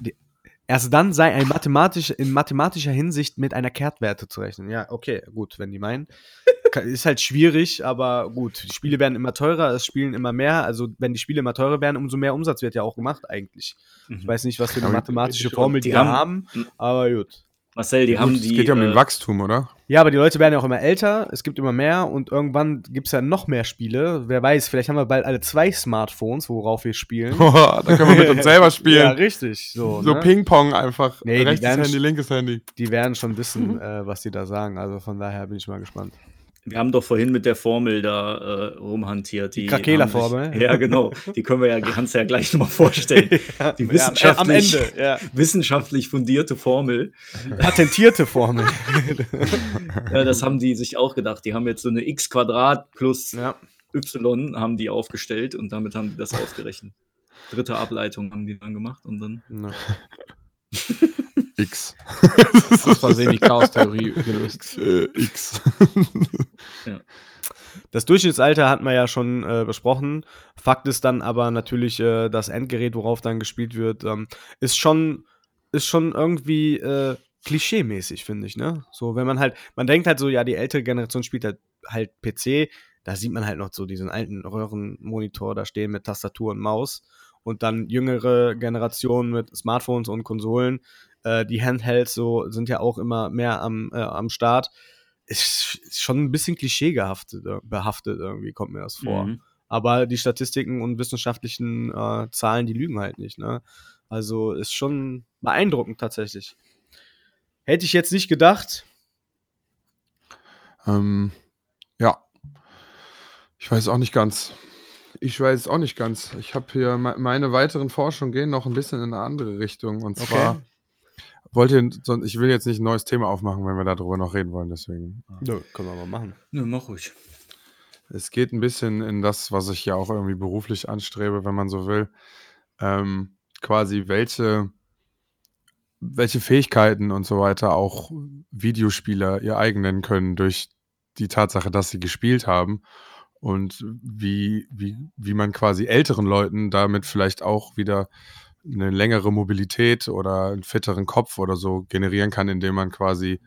die, erst dann sei ein mathematisch, in mathematischer Hinsicht mit einer Kehrtwerte zu rechnen. Ja, okay, gut, wenn die meinen. Ist halt schwierig, aber gut. Die Spiele werden immer teurer, es spielen immer mehr. Also, wenn die Spiele immer teurer werden, umso mehr Umsatz wird ja auch gemacht, eigentlich. Ich weiß nicht, was für eine Ja, mathematische. Formel die, Die haben, haben- aber gut. Marcel, die haben die. es geht ja um den äh, Wachstum, oder? Ja, aber die Leute werden ja auch immer älter, es gibt immer mehr und irgendwann gibt es ja noch mehr Spiele. Wer weiß, vielleicht haben wir bald alle zwei Smartphones, worauf wir spielen. da können wir mit uns selber ja, spielen. richtig. So, so ne? Ping-Pong einfach. Nee, Rechtes Handy, linkes Handy. Die werden schon wissen, äh, was die da sagen. Also von daher bin ich mal gespannt. Wir haben doch vorhin mit der Formel da äh, rumhantiert. Die, Krakela-Formel? Ja, genau. Die können wir ja, kannst ja gleich nochmal vorstellen. Die Ja, wissenschaftlich, am Ende, ja. wissenschaftlich fundierte Formel. Patentierte Formel. Ja, das haben die sich auch gedacht. Die haben jetzt so eine x Quadrat plus ja. y haben die aufgestellt und damit haben die das ausgerechnet. Dritte Ableitung haben die dann gemacht und dann. Ja. X. Aus Versehen die Chaos-Theorie gelöst. Äh, X. Das Durchschnittsalter hatten wir ja schon äh, besprochen. Fakt ist dann aber natürlich, äh, das Endgerät, worauf dann gespielt wird, ähm, ist schon, ist schon irgendwie äh, klischee-mäßig, finde ich, ne? So, wenn man halt, man denkt halt so, ja, die ältere Generation spielt halt, halt PC, da sieht man halt noch so diesen alten Röhrenmonitor da stehen mit Tastatur und Maus. Und dann jüngere Generationen mit Smartphones und Konsolen, äh, die Handhelds so sind ja auch immer mehr am, äh, am Start ist ist schon ein bisschen klischeegehaftet, äh, behaftet irgendwie, kommt mir das vor. Mhm. Aber die Statistiken und wissenschaftlichen äh, Zahlen, die lügen halt nicht, ne? Also ist schon beeindruckend tatsächlich. Hätte ich jetzt nicht gedacht. Ähm, ja. Ich weiß auch nicht ganz. Ich weiß auch nicht ganz. Ich habe hier me- meine weiteren Forschungen gehen noch ein bisschen in eine andere Richtung. Und Okay. Wollte ich will jetzt nicht ein neues Thema aufmachen, wenn wir darüber noch reden wollen. Deswegen. Nö, können wir mal machen. Nö, mach ruhig. Es geht ein bisschen in das, was ich ja auch irgendwie beruflich anstrebe, wenn man so will. Ähm, quasi welche, welche Fähigkeiten und so weiter auch Videospieler ihr eigen nennen können durch die Tatsache, dass sie gespielt haben. Und wie, wie, wie man quasi älteren Leuten damit vielleicht auch wieder eine längere Mobilität oder einen fitteren Kopf oder so generieren kann, indem man quasi,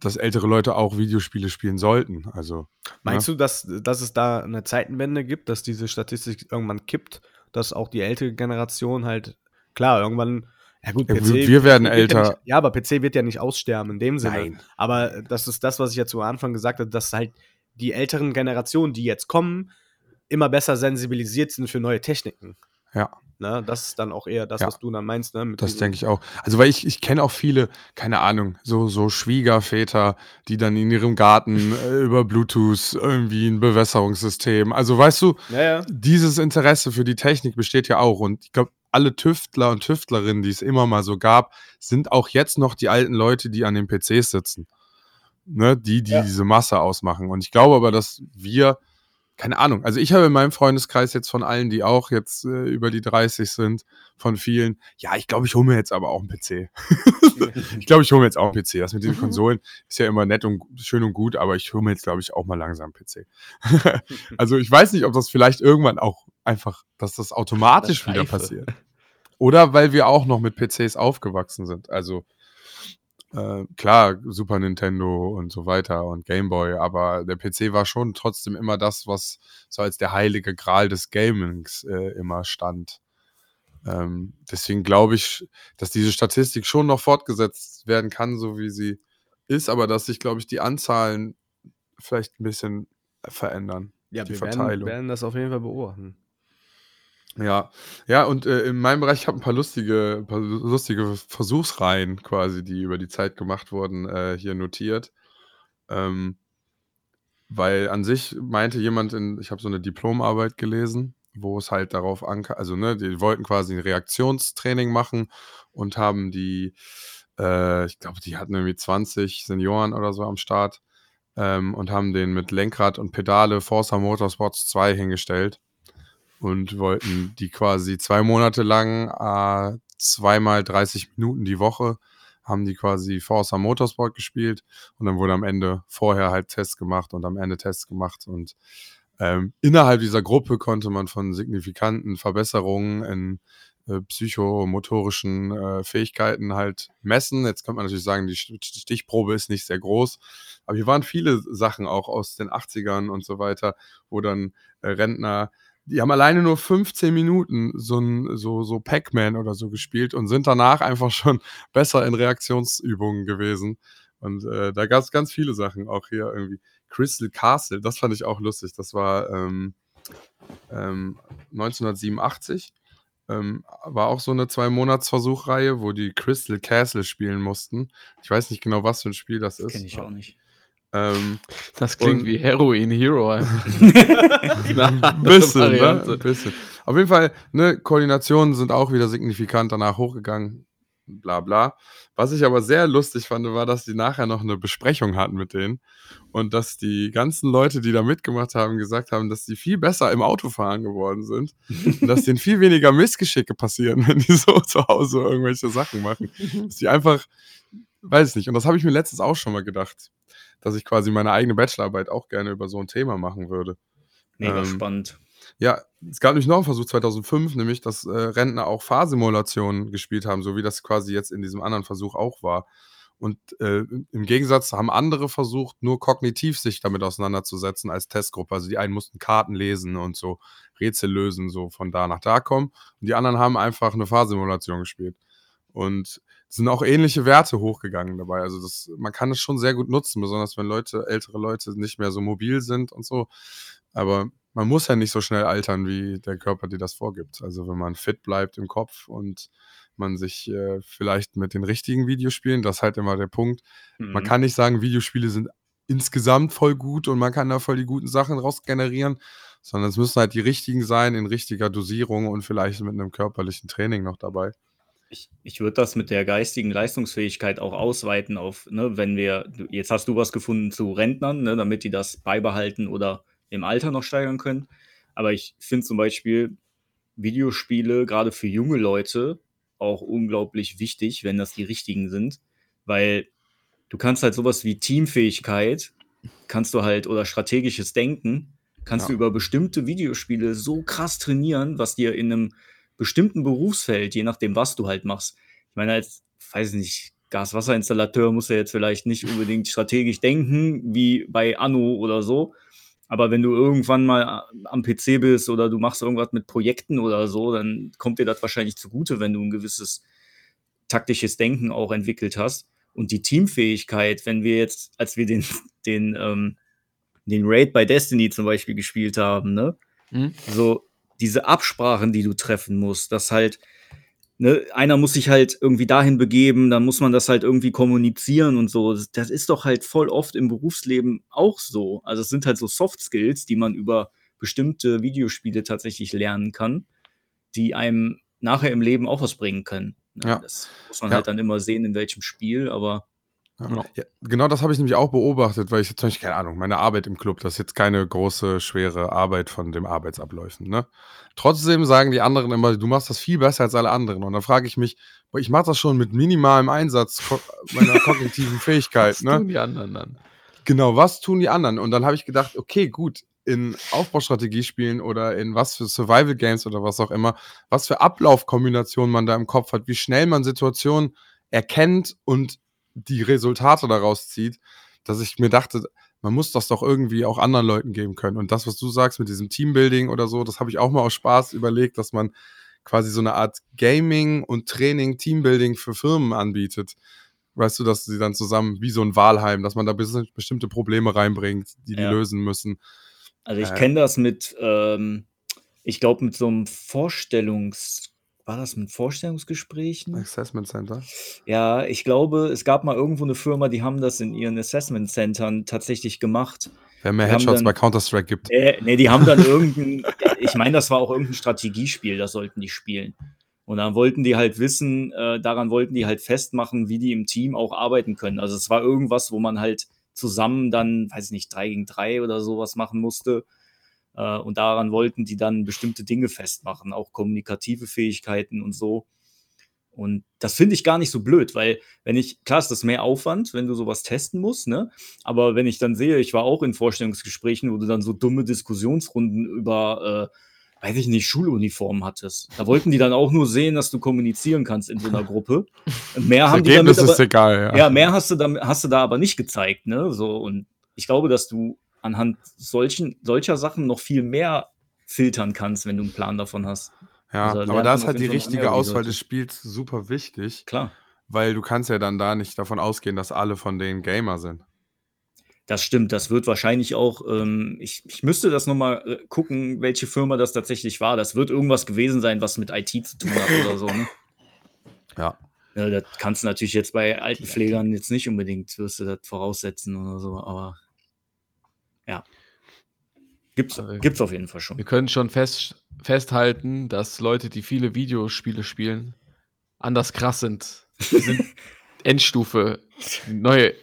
dass ältere Leute auch Videospiele spielen sollten. Also Meinst du, dass, dass es da eine Zeitenwende gibt, dass diese Statistik irgendwann kippt, dass auch die ältere Generation halt, klar, irgendwann, ja gut, Ja, wir- werden wird älter. Ja, nicht, ja, aber PC wird ja nicht aussterben in dem Sinne. Nein. Aber das ist das, was ich ja zu Anfang gesagt habe, dass halt die älteren Generationen, die jetzt kommen, immer besser sensibilisiert sind für neue Techniken. Ja. Ne? Das ist dann auch eher das, Ja. was du dann meinst. Ne? Das denke ich auch. Also, weil ich, ich kenne auch viele, keine Ahnung, so, so Schwiegerväter, die dann in ihrem Garten äh, über Bluetooth irgendwie ein Bewässerungssystem. Also, weißt du, Ja, ja. dieses Interesse für die Technik besteht ja auch. Und ich glaube, alle Tüftler und Tüftlerinnen, die es immer mal so gab, sind auch jetzt noch die alten Leute, die an den PCs sitzen. Ne? Die, die diese Masse ausmachen. Und ich glaube aber, dass wir, keine Ahnung, also ich habe in meinem Freundeskreis jetzt von allen, die auch jetzt äh, über die 30 sind, von vielen, ja, ich glaube, ich hole mir jetzt aber auch einen PC. ich glaube, ich hole mir jetzt auch einen PC. Das mit diesen Konsolen ist ja immer nett und schön und gut, aber ich hole mir jetzt, glaube ich, auch mal langsam einen PC. also ich weiß nicht, ob das vielleicht irgendwann auch einfach, dass das automatisch Das wieder passiert. Oder weil wir auch noch mit PCs aufgewachsen sind. Also äh, klar, Super Nintendo und so weiter und Game Boy, aber der PC war schon trotzdem immer das, was so als der heilige Gral des Gamings äh, immer stand. Ähm, deswegen glaube ich, dass diese Statistik schon noch fortgesetzt werden kann, so wie sie ist aber, dass sich, glaube ich, die Anzahlen vielleicht ein bisschen verändern. Ja, wir werden, werden das auf jeden Fall beobachten. Ja, ja, und äh, in meinem Bereich, ich habe ein paar lustige, paar lustige Versuchsreihen quasi, die über die Zeit gemacht wurden, äh, hier notiert. Ähm, weil an sich meinte jemand, in, ich habe so eine Diplomarbeit gelesen, wo es halt darauf ankam, also ne, die wollten quasi ein Reaktionstraining machen und haben die, äh, ich glaube, die hatten irgendwie 20 Senioren oder so am Start ähm, und haben den mit Lenkrad und Pedale Forza Motorsports 2 hingestellt und wollten die quasi zwei Monate lang, äh, zweimal 30 Minuten die Woche, haben die quasi Forza Motorsport gespielt und dann wurde am Ende vorher halt Tests gemacht und am Ende Tests gemacht und ähm, innerhalb dieser Gruppe konnte man von signifikanten Verbesserungen in äh, psychomotorischen äh, Fähigkeiten halt messen. Jetzt könnte man natürlich sagen, die Stichprobe ist nicht sehr groß, aber hier waren viele Sachen auch aus den 80ern und so weiter, wo dann äh, Rentner die haben alleine nur 15 Minuten so ein so, so Pac-Man oder so gespielt und sind danach einfach schon besser in Reaktionsübungen gewesen. Und äh, da gab es ganz viele Sachen, auch hier irgendwie. Crystal Castle, das fand ich auch lustig. Das war ähm, ähm, 1987. Ähm, war auch so eine Zwei-Monats-Versuchreihe, wo die Crystal Castle spielen mussten. Ich weiß nicht genau, was für ein Spiel das ist. Kenne ich auch nicht. Ähm, Das klingt wie Heroin Hero. ein bisschen, ne? Ein bisschen. Auf jeden Fall, ne, Koordinationen sind auch wieder signifikant danach hochgegangen. Bla bla. Was ich aber sehr lustig fand, war, dass die nachher noch eine Besprechung hatten mit denen und dass die ganzen Leute, die da mitgemacht haben, gesagt haben, dass die viel besser im Autofahren geworden sind und dass denen viel weniger Missgeschicke passieren, wenn die so zu Hause irgendwelche Sachen machen. Dass die einfach, weiß ich nicht. Und das habe ich mir letztens auch schon mal gedacht, dass ich quasi meine eigene Bachelorarbeit auch gerne über so ein Thema machen würde. Mega Ähm, spannend. Ja, es gab nämlich noch einen Versuch 2005, nämlich, dass äh, Rentner auch Fahrsimulationen gespielt haben, so wie das quasi jetzt in diesem anderen Versuch auch war. Und äh, im Gegensatz haben andere versucht, nur kognitiv sich damit auseinanderzusetzen als Testgruppe. Also die einen mussten Karten lesen und so Rätsel lösen, so von da nach da kommen. Und die anderen haben einfach eine Fahrsimulation gespielt. Und sind auch ähnliche Werte hochgegangen dabei. Also das, man kann es schon sehr gut nutzen, besonders wenn Leute, ältere Leute nicht mehr so mobil sind und so. Aber man muss ja nicht so schnell altern, wie der Körper dir das vorgibt. Also wenn man fit bleibt im Kopf und man sich äh, vielleicht mit den richtigen Videospielen, das ist halt immer der Punkt. Man Mhm. kann nicht sagen, Videospiele sind insgesamt voll gut und man kann da voll die guten Sachen raus generieren, sondern es müssen halt die richtigen sein, in richtiger Dosierung und vielleicht mit einem körperlichen Training noch dabei. Ich, ich würde das mit der geistigen Leistungsfähigkeit auch ausweiten auf, ne, wenn wir, jetzt hast du was gefunden zu Rentnern, ne, damit die das beibehalten oder im Alter noch steigern können. Aber ich finde zum Beispiel Videospiele gerade für junge Leute auch unglaublich wichtig, wenn das die richtigen sind, weil du kannst halt sowas wie Teamfähigkeit, kannst du halt, oder strategisches Denken, kannst Ja. du über bestimmte Videospiele so krass trainieren, was dir in einem bestimmten Berufsfeld, je nachdem, was du halt machst. Ich meine, als, weiß ich nicht, Gas-Wasser-Installateur muss ja jetzt vielleicht nicht unbedingt strategisch denken, wie bei Anno oder so. Aber wenn du irgendwann mal a- am PC bist oder du machst irgendwas mit Projekten oder so, dann kommt dir das wahrscheinlich zugute, wenn du ein gewisses taktisches Denken auch entwickelt hast. Und die Teamfähigkeit, wenn wir jetzt, als wir den, den, ähm, den Raid bei Destiny zum Beispiel gespielt haben, ne? Mhm. So diese Absprachen, die du treffen musst, dass halt, ne, einer muss sich halt irgendwie dahin begeben, dann muss man das halt irgendwie kommunizieren und so. Das, das ist doch halt voll oft im Berufsleben auch so. Also es sind halt so Soft Skills, die man über bestimmte Videospiele tatsächlich lernen kann, die einem nachher im Leben auch was bringen können. Ne? Ja. Das muss man Ja. halt dann immer sehen, in welchem Spiel, aber Ja. Ja. Ja, genau das habe ich nämlich auch beobachtet, weil ich jetzt keine Ahnung, meine Arbeit im Club, das ist jetzt keine große, schwere Arbeit von den Arbeitsabläufen. Ne? Trotzdem sagen die anderen immer, du machst das viel besser als alle anderen. Und dann frage ich mich, ich mache das schon mit minimalem Einsatz meiner kognitiven Fähigkeit. Was Ne? tun die anderen dann? Genau, was tun die anderen? Und dann habe ich gedacht, okay, gut, in Aufbaustrategiespielen oder in was für Survival Games oder was auch immer, was für Ablaufkombinationen man da im Kopf hat, wie schnell man Situationen erkennt und die Resultate daraus zieht, dass ich mir dachte, man muss das doch irgendwie auch anderen Leuten geben können. Und das, was du sagst mit diesem Teambuilding oder so, das habe ich auch mal aus Spaß überlegt, dass man quasi so eine Art Gaming und Training, Teambuilding für Firmen anbietet. Weißt du, dass sie dann zusammen, wie so ein Wahlheim, dass man da bes- bestimmte Probleme reinbringt, die die Ja. lösen müssen. Also ich Äh. kenne das mit, ähm, ich glaube, mit so einem Vorstellungs... War das mit Vorstellungsgesprächen? Assessment Center. Ja, ich glaube, es gab mal irgendwo eine Firma, die haben das in ihren Assessment-Centern tatsächlich gemacht. Wer mehr Die Headshots dann- bei Counter-Strike gibt. Äh, nee, die haben dann irgendein, ich meine, das war auch irgendein Strategiespiel, das sollten die spielen. Und dann wollten die halt wissen, äh, daran wollten die halt festmachen, wie die im Team auch arbeiten können. Also es war irgendwas, wo man halt zusammen dann, weiß ich nicht, drei gegen drei oder sowas machen musste. Äh, und daran wollten die dann bestimmte Dinge festmachen, auch kommunikative Fähigkeiten und so. Und das finde ich gar nicht so blöd, weil wenn ich, klar ist das mehr Aufwand, wenn du sowas testen musst, ne? Aber wenn ich dann sehe, ich war auch in Vorstellungsgesprächen, wo du dann so dumme Diskussionsrunden über, äh, weiß ich nicht, Schuluniformen hattest. Da wollten die dann auch nur sehen, dass du kommunizieren kannst in so einer Gruppe. Mehr Das haben die Ergebnis damit ist aber, egal, ja. ja, mehr hast du, da, hast du da aber nicht gezeigt, ne? So, und ich glaube, dass du anhand solchen, solcher Sachen noch viel mehr filtern kannst, wenn du einen Plan davon hast. Ja, Also aber da ist halt die noch richtige Auswahl des Spiels super wichtig, Klar. weil du kannst ja dann da nicht davon ausgehen, dass alle von denen Gamer sind. Das stimmt, das wird wahrscheinlich auch, ähm, ich, ich müsste das nochmal äh, gucken, welche Firma das tatsächlich war. Das wird irgendwas gewesen sein, was mit IT zu tun hat oder so, ne? Ja. Ja, das kannst du natürlich jetzt bei Altenpflegern jetzt nicht unbedingt, wirst du das voraussetzen oder so, aber ja. Gibt's, Also, gibt's auf jeden Fall schon. Wir können schon fest, festhalten, dass Leute, die viele Videospiele spielen, anders krass sind. Die sind Endstufe, neue,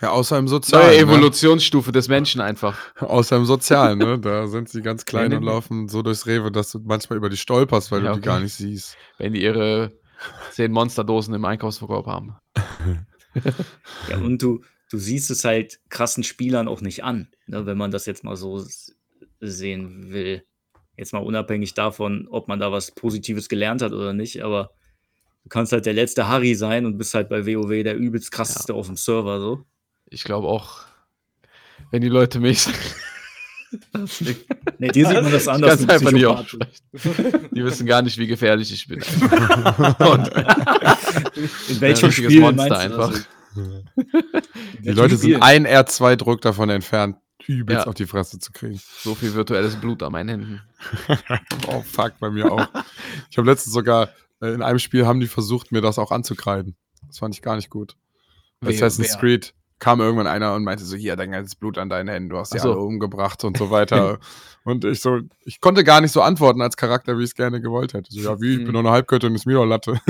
Ja, außer im neue Sozialen. ne? Evolutionsstufe des Menschen einfach. Außer im Sozialen, ne? Da sind sie ganz klein nee, und laufen so durchs Rewe, dass du manchmal über die stolperst, weil Ja, du die gar nicht siehst. Wenn die ihre zehn Monsterdosen im Einkaufsverkauf haben. Ja, und du, du siehst es halt krassen Spielern auch nicht an, ne, wenn man das jetzt mal so sehen will. Jetzt mal unabhängig davon, ob man da was Positives gelernt hat oder nicht, aber du kannst halt der letzte Harry sein und bist halt bei WoW der übelst krasseste auf dem Server so. Ich glaube auch, wenn die Leute mich. Ne, dir sieht man das an, Ich einfach nicht. Die wissen gar nicht, wie gefährlich ich bin. Und In welchem Spiel Monster meinst du einfach. das? Die Leute sind ein R2-Druck davon entfernt, übelst Ja. auf die Fresse zu kriegen. so viel virtuelles Blut an meinen Händen. Oh, fuck, bei mir auch. Ich habe letztens sogar, äh, in einem Spiel haben die versucht, mir das auch anzukreiden. Das fand ich gar nicht gut. Wer- Assassin's wer? Creed kam irgendwann einer und meinte so, hier, dein ganzes Blut an deinen Händen, du hast Ach so. alle umgebracht und so weiter. und ich so, ich konnte gar nicht so antworten als Charakter, wie ich es gerne gewollt hätte. So, ja, wie, ich bin Mhm. doch eine Halbgöttin, ist mir doch Latte.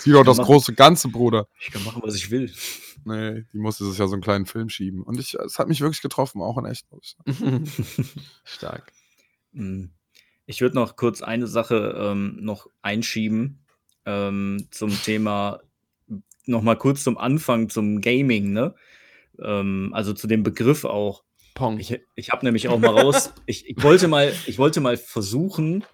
Sieh doch das große Ganze, Bruder. Ich kann machen, was ich will. Nee, die musste sich ja so einen kleinen Film schieben. Und ich, es hat mich wirklich getroffen, auch in echt. Stark. Mm. Ich würde noch kurz eine Sache ähm, noch einschieben ähm, zum Thema, noch mal kurz zum Anfang, zum Gaming, ne? Ähm, also zu dem Begriff auch. Pong. Ich, ich habe nämlich auch mal raus, ich, ich, wollte mal, ich wollte mal versuchen,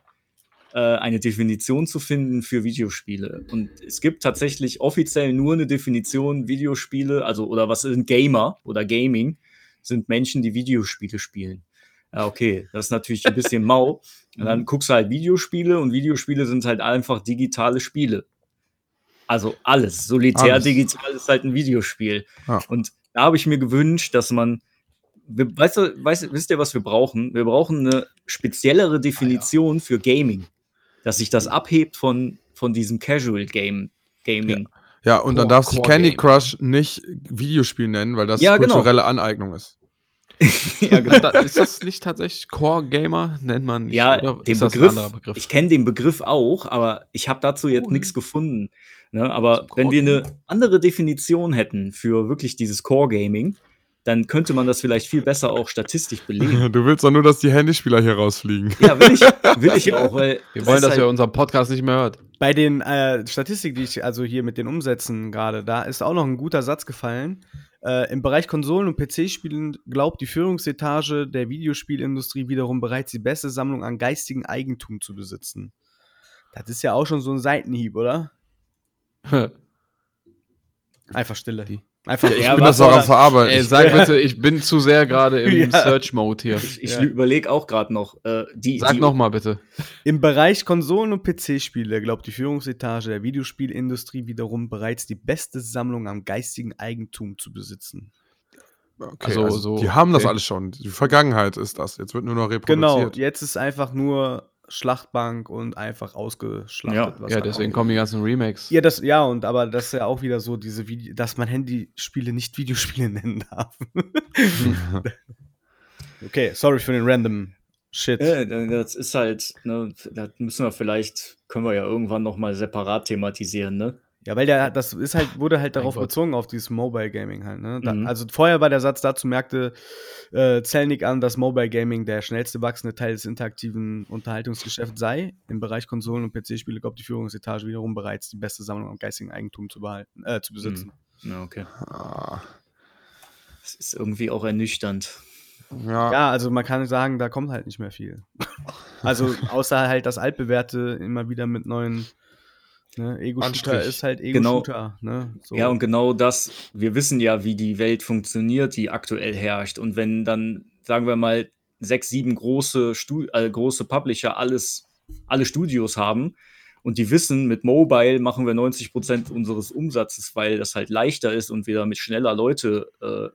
äh, eine Definition zu finden für Videospiele. Und es gibt tatsächlich offiziell nur eine Definition, Videospiele, also oder was sind Gamer oder Gaming, sind Menschen, die Videospiele spielen. Ja, okay, das ist natürlich ein bisschen mau. Und dann guckst du halt Videospiele und Videospiele sind halt einfach digitale Spiele. Also alles. Solitär Alles. digital ist halt ein Videospiel. Ja. Und da habe ich mir gewünscht, dass man, weißt du, weißt, wisst ihr, was wir brauchen? Wir brauchen eine speziellere Definition für Gaming, dass sich das abhebt von, von diesem Casual Game, Gaming. Ja, und dann Core- darf sich Core Candy Game. Crush nicht Videospiel nennen, weil das Ja, genau. kulturelle Aneignung ist. Ja, genau. Ist das nicht tatsächlich Core Gamer? Nennt man nicht, Ja, oder den ist das Begriff, ein anderer Begriff? ich kenne den Begriff auch, aber ich habe dazu jetzt Cool. nichts gefunden. Ne? Aber wenn wir Core eine andere Definition hätten für wirklich dieses Core Gaming, dann könnte man das vielleicht viel besser auch statistisch belegen. Du willst doch nur, dass die Handyspieler hier rausfliegen. ja, will ich, will ich auch, weil Wir das wollen, dass halt, ihr unseren Podcast nicht mehr hört. Bei den äh, Statistiken, die ich also hier mit den Umsätzen gerade, da ist auch noch ein guter Satz gefallen. Äh, Im Bereich Konsolen- und PC-Spielen glaubt die Führungsetage der Videospielindustrie wiederum bereits die beste Sammlung an geistigem Eigentum zu besitzen. Das ist ja auch schon so ein Seitenhieb, oder? Einfach Stille. Die, Einfach Ich Ja, bin was das auch war am da- Verarbeiten. Ey, Ich- sag bitte, ich bin zu sehr gerade im Ja. Search-Mode hier. Ich, ich Ja. überlege auch gerade noch. Äh, die, Sag die, noch mal bitte. Im Bereich Konsolen- und PC-Spiele glaubt die Führungsetage der Videospielindustrie wiederum bereits die beste Sammlung am geistigen Eigentum zu besitzen. Okay, Also, also, so- die haben das okay. alles schon. Die Vergangenheit ist das. Jetzt wird nur noch Genau, reproduziert. jetzt ist einfach nur Schlachtbank und einfach ausgeschlachtet. Ja. was Ja, deswegen kommen die ganzen Remakes. Ja, das, ja, und aber das ist ja auch wieder so, diese Vide dass man Handyspiele nicht Videospiele nennen darf. okay, sorry für den random Shit. Äh, das ist halt, ne, das müssen wir vielleicht, können wir ja irgendwann noch mal separat thematisieren, ne? Ja, weil der, das ist halt, wurde halt darauf bezogen, auf dieses Mobile Gaming halt. Ne? Da, Mhm. Also vorher war der Satz, dazu merkte äh, Zelnick an, dass Mobile Gaming der schnellste wachsende Teil des interaktiven Unterhaltungsgeschäfts sei. Im Bereich Konsolen und PC-Spiele glaubt die Führungsetage wiederum bereits die beste Sammlung am geistigen Eigentum zu behalten, äh, zu besitzen. Ja, okay. Ah, Das ist irgendwie auch ernüchternd. ja. Ja, also man kann sagen, da kommt halt nicht mehr viel. also außer halt das altbewährte immer wieder mit neuen ne, Ego-Shooter ist halt Genau. Ego-Shooter. Ne? So. Ja, und genau das, wir wissen ja, wie die Welt funktioniert, die aktuell herrscht. Und wenn dann, sagen wir mal, sechs, sieben große, Stu äh, große Publisher alles, alle Studios haben und die wissen, mit Mobile machen wir 90 Prozent unseres Umsatzes, weil das halt leichter ist und wir damit schneller Leute äh,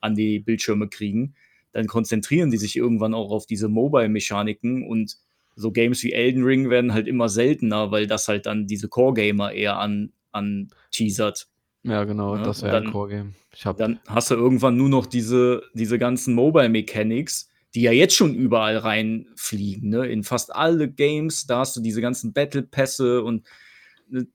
an die Bildschirme kriegen, dann konzentrieren die sich irgendwann auch auf diese Mobile-Mechaniken und so Games wie Elden Ring werden halt immer seltener, weil das halt dann diese Core-Gamer eher an, an teasert. Ja, genau, Ja, das wäre ein Core-Game. Dann hast du irgendwann nur noch diese, diese ganzen Mobile-Mechanics, die ja jetzt schon überall reinfliegen, ne? In fast alle Games, da hast du diese ganzen Battle-Pässe und ne,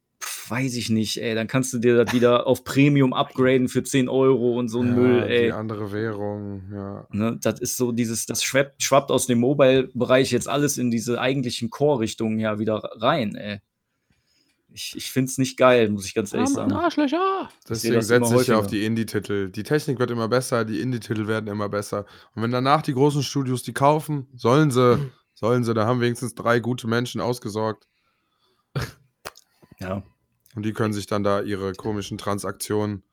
weiß ich nicht, ey, dann kannst du dir das wieder auf Premium upgraden für 10 Euro und so ein ja, Müll, Die ey. andere Währung, ja. Ne, das ist so dieses, das schwappt, schwappt aus dem Mobile-Bereich jetzt alles in diese eigentlichen Core-Richtungen ja wieder rein, ey. Ich, ich finde es nicht geil, muss ich ganz ehrlich sagen. Arschlöcher! Deswegen setze ich ja auf die Indie-Titel. Die Technik wird immer besser, die Indie-Titel werden immer besser. Und wenn danach die großen Studios die kaufen, sollen sie, sollen sie, da haben wenigstens drei gute Menschen ausgesorgt. Ja. Und die können sich dann da ihre komischen Transaktionen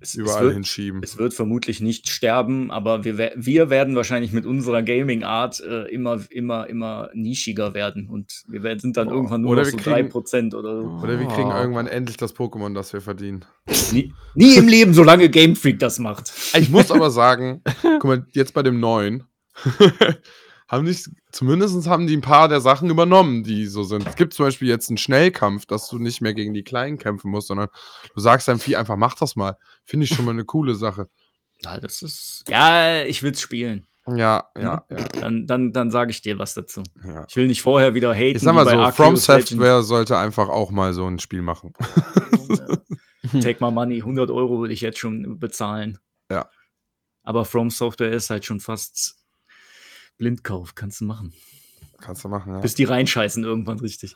Es, es überall wird, hinschieben. Es wird vermutlich nicht sterben, aber wir, wir werden wahrscheinlich mit unserer Gaming-Art äh, immer, immer, immer nischiger werden. Und wir werden, sind dann Boah. irgendwann nur Oder noch so kriegen- 3% oder so. Oder wir kriegen Oh. irgendwann endlich das Pokémon, das wir verdienen. Nie, nie im Leben, solange Game Freak das macht. Ich muss aber sagen, guck mal, jetzt bei dem neuen haben nicht, zumindest haben die ein paar der Sachen übernommen, die so sind. Es gibt zum Beispiel jetzt einen Schnellkampf, dass du nicht mehr gegen die Kleinen kämpfen musst, sondern du sagst deinem Vieh einfach, mach das mal. Finde ich schon mal eine coole Sache. Ja, das ist. Ja, ich will's spielen. Ja, ja, ja. Dann, dann, dann sage ich dir was dazu. ja. Ich will nicht vorher wieder haten. Ich sag mal so, Arceus From. Software sollte einfach auch mal so ein Spiel machen. Take my money, 100 Euro würde ich jetzt schon bezahlen. Ja. Aber From Software ist halt schon fast Blindkauf, kannst du machen. Kannst du machen, ja. Bis die reinscheißen irgendwann richtig.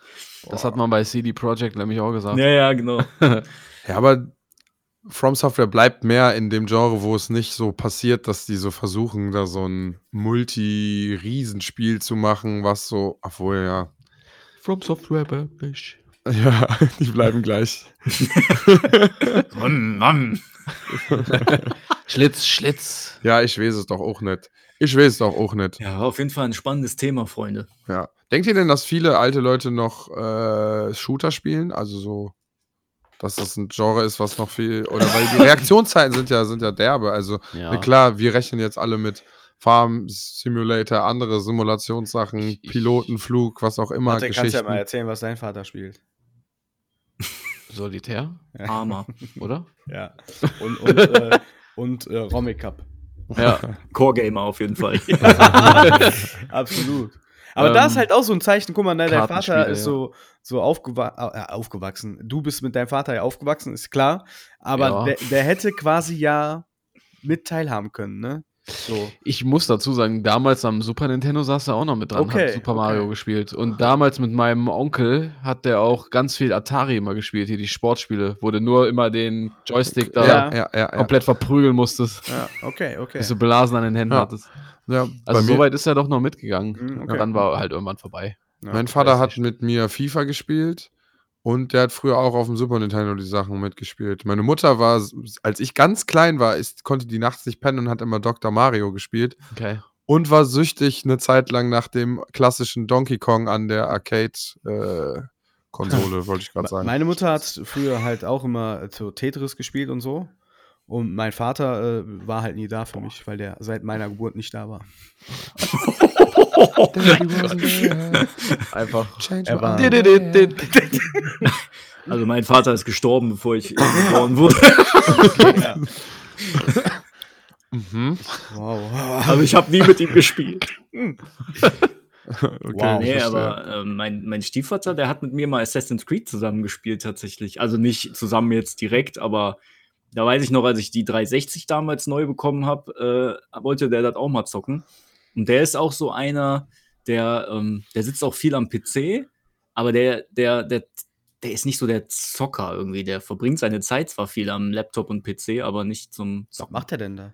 Das hat man bei CD Projekt nämlich auch gesagt. Ja, ja, genau. Ja, aber From Software bleibt mehr in dem Genre, wo es nicht so passiert, dass die so versuchen, da so ein Multi-Riesenspiel zu machen, was so, obwohl ja, From Software wirklich. ja, die bleiben gleich. Mann, Mann. Schlitz, Schlitz. Ja, ich weiß es doch auch nicht. Ich weiß es doch auch nicht. Ja, auf jeden Fall ein spannendes Thema, Freunde. Ja. Denkt ihr denn, dass viele alte Leute noch äh, Shooter spielen? Also so, dass das ein Genre ist, was noch viel, oder weil die Reaktionszeiten sind ja, sind ja derbe. Also Ja. Klar, wir rechnen jetzt alle mit Farm Simulator, andere Simulationssachen, Pilotenflug, was auch immer, Warte, kannst Geschichten. ja mal erzählen, was dein Vater spielt. Solitär, Armer. oder? Ja. Und, und, äh, und äh, Romic Cup. Ja. Core-Gamer auf jeden Fall. Absolut. Aber Ähm, da ist halt auch so ein Zeichen, guck mal, ne, dein Vater ist ja. so, so aufgewa äh, aufgewachsen. Du bist mit deinem Vater ja aufgewachsen, ist klar. Aber Ja. der, der hätte quasi ja mit teilhaben können, ne? So. Ich muss dazu sagen, damals am Super Nintendo saß er auch noch mit dran, Okay, hat Super Mario okay. gespielt. Und damals mit meinem Onkel hat der auch ganz viel Atari immer gespielt, hier die Sportspiele, wo du nur immer den Joystick da Ja. ja, ja, ja. komplett verprügeln musstest, Ja, okay, okay. bis du Blasen an den Händen Ja. hattest. ja Also soweit ist er doch noch mitgegangen. Mhm, Und okay. dann war halt irgendwann vorbei. Ja. mein Vater hat mit mir FIFA gespielt Und der hat früher auch auf dem Super Nintendo die Sachen mitgespielt. Meine Mutter war, als ich ganz klein war, ist, konnte die nachts nicht pennen und hat immer Dr. Mario gespielt. Okay. Und war süchtig eine Zeit lang nach dem klassischen Donkey Kong an der Arcade-Konsole, wollte ich gerade sagen. Meine Mutter hat früher halt auch immer so Tetris gespielt und so. Und mein Vater äh, war halt nie da für mich, weil der seit meiner Geburt nicht da war. Einfach. Er war, Also mein Vater ist gestorben, bevor ich geboren wurde. Mhm. wow. Also ich habe nie mit ihm gespielt. Okay, Wow. Nee, aber ähm, mein, mein Stiefvater, der hat mit mir mal Assassin's Creed zusammen gespielt tatsächlich. Also nicht zusammen jetzt direkt, aber da weiß ich noch, als ich die 360 damals neu bekommen habe, äh, wollte der das auch mal zocken. Und der ist auch so einer, der, ähm, der sitzt auch viel am PC, aber der, der, der, der ist nicht so der Zocker irgendwie. Der verbringt seine Zeit zwar viel am Laptop und PC, aber nicht zum Was Zocken. macht er denn da?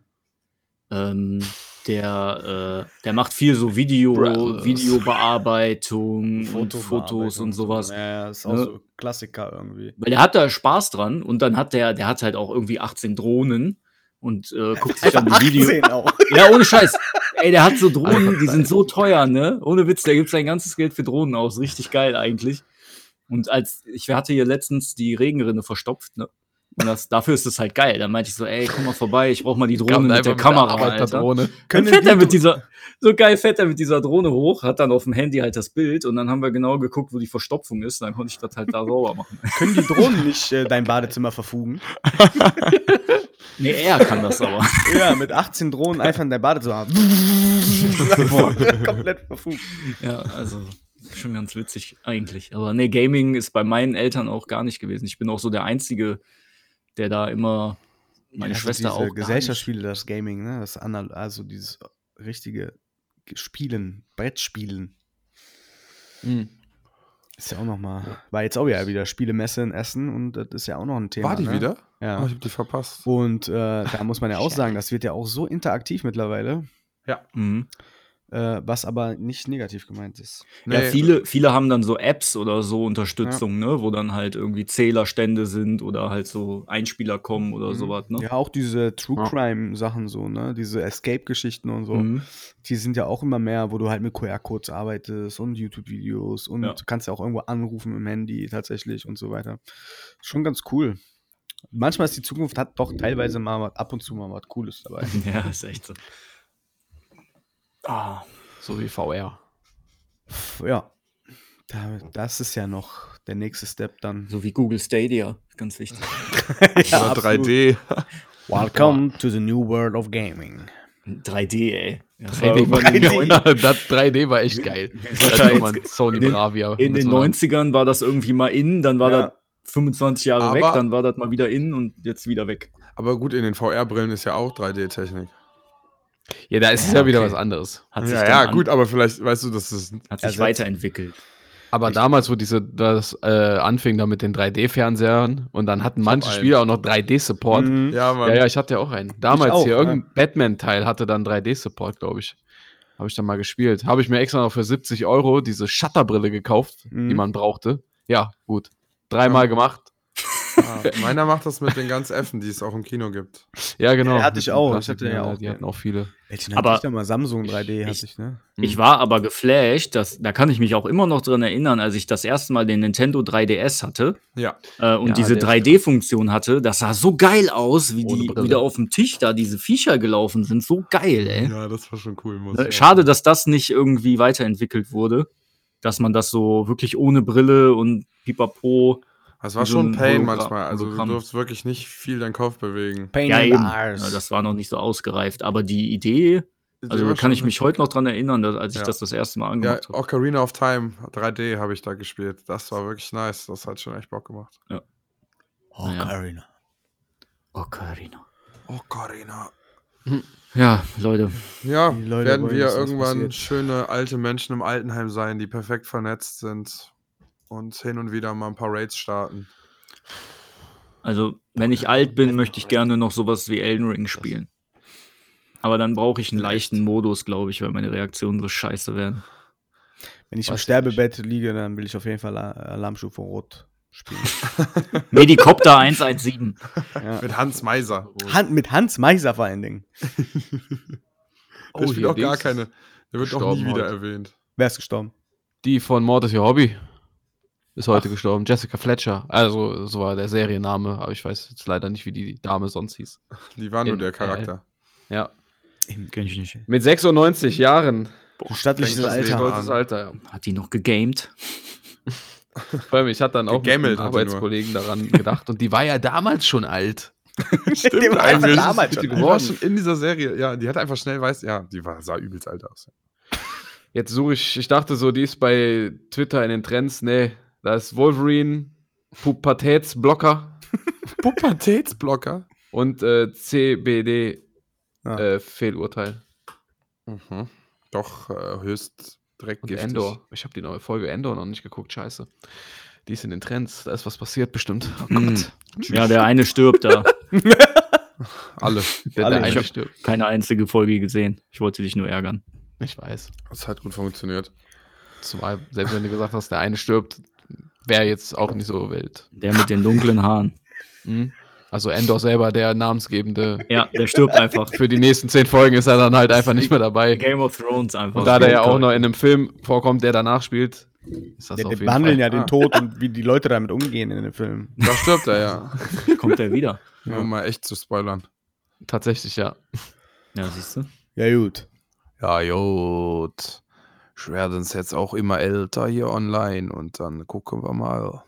Ähm, der, äh, der macht viel so Video. Videobearbeitung, und Fotos und sowas. Ja, ja, ist auch Ne? so Klassiker irgendwie. Weil der hat da Spaß dran und dann hat der, der hat halt auch irgendwie 18 Drohnen und äh, guckt sich dann die Video. auch. Ja, ohne Scheiß. Ey, der hat so Drohnen, die sind so teuer, ne? Ohne Witz, der gibt sein ganzes Geld für Drohnen aus. Richtig geil eigentlich. Und als ich hatte hier letztens die Regenrinne verstopft, ne? Und das, dafür ist es halt geil. Da meinte ich so, ey, komm mal vorbei, ich brauch mal die Drohne mit der Kamera, Alter. Arbeiterdrohne. Dann fährt er mit die- dieser, so geil fährt er mit dieser Drohne hoch, hat dann auf dem Handy halt das Bild und dann haben wir genau geguckt, wo die Verstopfung ist. Dann konnte ich das halt da sauber machen. Können die Drohnen nicht äh, dein Badezimmer verfugen? Nee, er kann das aber. Ja, mit 18 Drohnen einfach in dein Badezimmer. Komplett verfugt. Ja, also schon ganz witzig eigentlich. Aber nee, Gaming ist bei meinen Eltern auch gar nicht gewesen. Ich bin auch so der Einzige, der da immer meine Also Schwester diese auch. Gesellschaftsspiele, das Gaming, ne? Das Anal also dieses richtige Spielen, Brettspielen. Mhm. Ist ja auch noch mal, war jetzt auch ja wieder Spielemesse in Essen und das ist ja auch noch ein Thema. War die ne? wieder? Ja. Oh, ich hab die verpasst. Und äh, da muss man ja auch sagen, das wird ja auch so interaktiv mittlerweile, nicht. Mhm. äh, was aber nicht negativ gemeint ist. Ja, Nee, viele, viele haben dann so Apps oder so Unterstützung, ne, wo dann halt irgendwie Zählerstände sind oder halt so Einspieler kommen oder Mhm. sowas, ne? Ja, auch diese True Ja. Crime Sachen so, ne? Diese Escape-Geschichten und so. Mhm. Die sind ja auch immer mehr, wo du halt mit QR-Codes arbeitest und YouTube-Videos und Ja. du kannst ja auch irgendwo anrufen im Handy tatsächlich und so weiter. Schon ganz cool. Manchmal ist die Zukunft hat doch teilweise mal was- ab und zu mal was Cooles dabei. Ja, ist echt so. Ah, So wie VR. ja. Da, das ist ja noch der nächste Step dann. so wie Google Stadia, ganz wichtig. Oder 3D. Welcome to the new world of gaming. 3D, ey. Das 3D war irgendwann in, den 3D. das 3D war echt geil. Das war Sony in den- Bravia. in den so einer- 90ern war das irgendwie mal in, dann war Ja. das 25 Jahre Aber- weg, dann war das mal wieder in und jetzt wieder weg. Aber gut, in den VR-Brillen ist ja auch 3D-Technik. Ja, da ist es Ja, ja wieder okay. was anderes. Hat sich Ja, ja, gut, aber vielleicht, weißt du, das ist. hat sich ersetzt. weiterentwickelt. Aber damals, wo diese, das äh, anfing da mit den 3D-Fernsehern und dann hatten manche einen. Spieler auch noch 3D-Support. Mhm. Ja, Mann. Ja, ja, ich hatte ja auch einen. Damals auch, hier, ja. irgendein Batman-Teil hatte dann 3D-Support, glaube ich. Habe ich dann mal gespielt. Habe ich mir extra noch für 70 Euro diese Shutterbrille gekauft, Mhm. die man brauchte. Ja, gut. Dreimal Ja. gemacht. Ah, meiner macht das mit den ganz Effen, die es auch im Kino gibt. Ja, genau. Ja, hatte ich auch. Ich hatte ja auch Die hatten auch viele. Welchen Aber- hatte ich da mal? Samsung 3D hatte Ich- ich, ne? Ich war aber geflasht, dass, da kann ich mich auch immer noch dran erinnern, als ich das erste Mal den Nintendo 3DS hatte Ja. äh, und Ja, diese der ist 3D-Funktion hatte. Das sah so geil aus, wie Ohne die Brille. wieder auf dem Tisch da diese Viecher gelaufen sind. So geil, ey. Ja, das war schon cool. Muss Äh, Schade, dass das nicht irgendwie weiterentwickelt wurde. Dass man das so wirklich ohne Brille und pipapo. Es war schon Pain Hologra- manchmal. Also du Hologramm. durfst wirklich nicht viel deinen Kopf bewegen. Pain Ja, eben. Ja, das war noch nicht so ausgereift. Aber die Idee, also kann ich mich heute noch dran erinnern, dass, als ich Ja. das das erste Mal Ja, angemacht habe. Ocarina of Time 3D habe ich da gespielt. Das war wirklich nice. Das hat schon echt Bock gemacht. Oh, Ja. Carina. Oh, Carina. Ocarina. Ja, Leute. Ja, Leute werden wir irgendwann passiert. schöne alte Menschen im Altenheim sein, die perfekt vernetzt sind und hin und wieder mal ein paar Raids starten. Also, wenn ich alt bin, möchte ich gerne noch sowas wie Elden Ring spielen. Aber dann brauche ich einen leichten Modus, glaube ich, weil meine Reaktionen so scheiße werden. Wenn ich im Weiß ich Sterbebett liege, dann will ich auf jeden Fall Alarmstufe Rot spielen. Medikopter 117. Ja. Mit Hans Meiser. Hand, mit Hans Meiser vor allen Dingen. Der spielt auch gar keine. Der wird auch nie wieder heute. erwähnt. Wer ist gestorben? Die von Mord ist ihr Hobby. Ist heute gestorben. Jessica Fletcher. Also, so war der Serienname, aber ich weiß jetzt leider nicht, wie die Dame sonst hieß. Die war nur In- der Charakter. Ja. Kenn ich nicht. Mit 96 Jahren. Stattliches Alter. Alter, ja. Hat die noch gegamed? Vor allem, ich hatte dann auch die nur. Arbeitskollegen daran gedacht und die war ja damals schon alt. Stimmt, Die war einfach damals Die schon war alt. schon in dieser Serie. Ja, die hat einfach schnell weiß. Ja, die war, sah übelst alt aus. Jetzt suche ich, ich dachte so, die ist bei Twitter in den Trends. Nee, da ist Wolverine, Pubertätsblocker Pubertätsblocker. und äh, CBD Ja. äh, Fehlurteil. Mhm. Doch, äh, höchst direkt Und giftig. Endor. Ich habe die neue Folge Endor noch nicht geguckt, scheiße. Die ist in den Trends, da ist was passiert bestimmt. Oh Hm. Gott. Ja, der eine stirbt da. Alle. Der, Alle. der eine stirbt. Keine einzige Folge gesehen. Ich wollte dich nur ärgern. Ich weiß. Das hat gut funktioniert. Zumal, selbst wenn du gesagt hast, der eine stirbt, wäre jetzt auch nicht so wild. Der mit den dunklen Haaren. Mhm. Also Endor selber, der namensgebende. Ja, der stirbt einfach. Für die nächsten zehn Folgen ist er dann halt einfach nicht mehr dabei. Game of Thrones einfach. Und da der ja auch noch in einem Film vorkommt, der danach spielt, ist das Ja, auf die jeden behandeln Fall. ja den Ah. Tod und wie die Leute damit umgehen in den Filmen. Da stirbt er ja. kommt er wieder. Nur um mal echt zu spoilern. Tatsächlich, ja. Ja, siehst du? Ja, gut. Ja, gut. Ich werde uns jetzt auch immer älter hier online und dann gucken wir mal,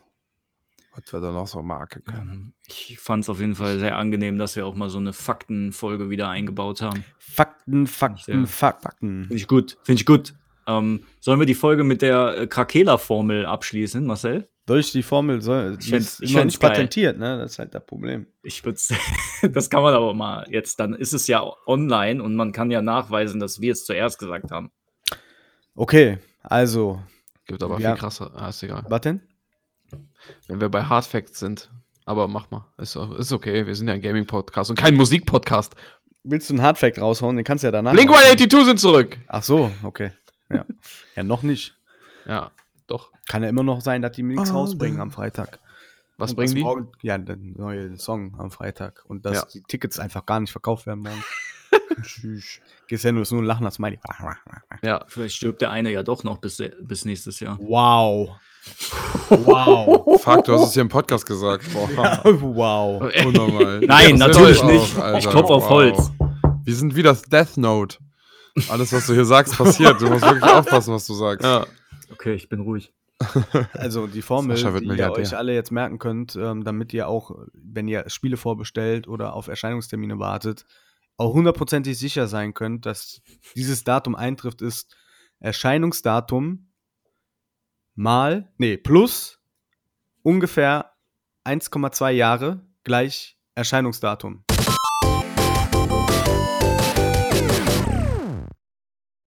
was wir da noch so machen können. Ähm, Ich fand es auf jeden Fall sehr angenehm, dass wir auch mal so eine Faktenfolge wieder eingebaut haben. Fakten, Fakten, Ja. Fakten. Finde ich gut. Finde ich gut. Ähm, sollen wir die Folge mit der äh, Krakela-Formel abschließen, Marcel? Durch die Formel soll, die fänd's- ist ich fänd's nicht geil. patentiert, ne? Das ist halt das Problem. Ich würde das kann man aber mal jetzt, dann ist es ja online und man kann ja nachweisen, dass wir es zuerst gesagt haben. Okay, also, Gibt aber Ja. viel krasser. Ah, ist egal. was denn? Wenn wir bei Hard Facts sind. Aber mach mal. Ist, ist okay. Wir sind ja ein Gaming-Podcast und kein Musik-Podcast. Willst du einen Hardfact raushauen? Den kannst du ja danach. Blink 182 sind zurück. Ach so, okay. Ja. ja, noch nicht. Ja, doch. Kann ja immer noch sein, dass die mir nichts Oh, rausbringen da- am Freitag. Was Und bringen die? Morgen, ja, der neue Song am Freitag. Und dass Ja. die Tickets einfach gar nicht verkauft werden morgen. Tschüss. Gehst ja nur, ist nur ein Lachen, das Smiley. Ja. Vielleicht stirbt der eine ja doch noch bis, bis nächstes Jahr. Wow. Wow. Fuck, du hast es hier im Podcast gesagt. Boah, wow. unnormal. Nein, Das natürlich nicht. Alter, ich klopfe auf wow. Holz. Wir sind wie das Death Note. Alles, was du hier sagst, passiert. Du musst wirklich aufpassen, was du sagst. Ja. Okay, ich bin ruhig. Also die Formel, die ihr euch alle jetzt merken könnt, ähm, damit ihr auch, wenn ihr Spiele vorbestellt oder auf Erscheinungstermine wartet, auch hundertprozentig sicher sein könnt, dass dieses Datum eintrifft, ist Erscheinungsdatum mal, nee, plus ungefähr 1,2 Jahre gleich Erscheinungsdatum.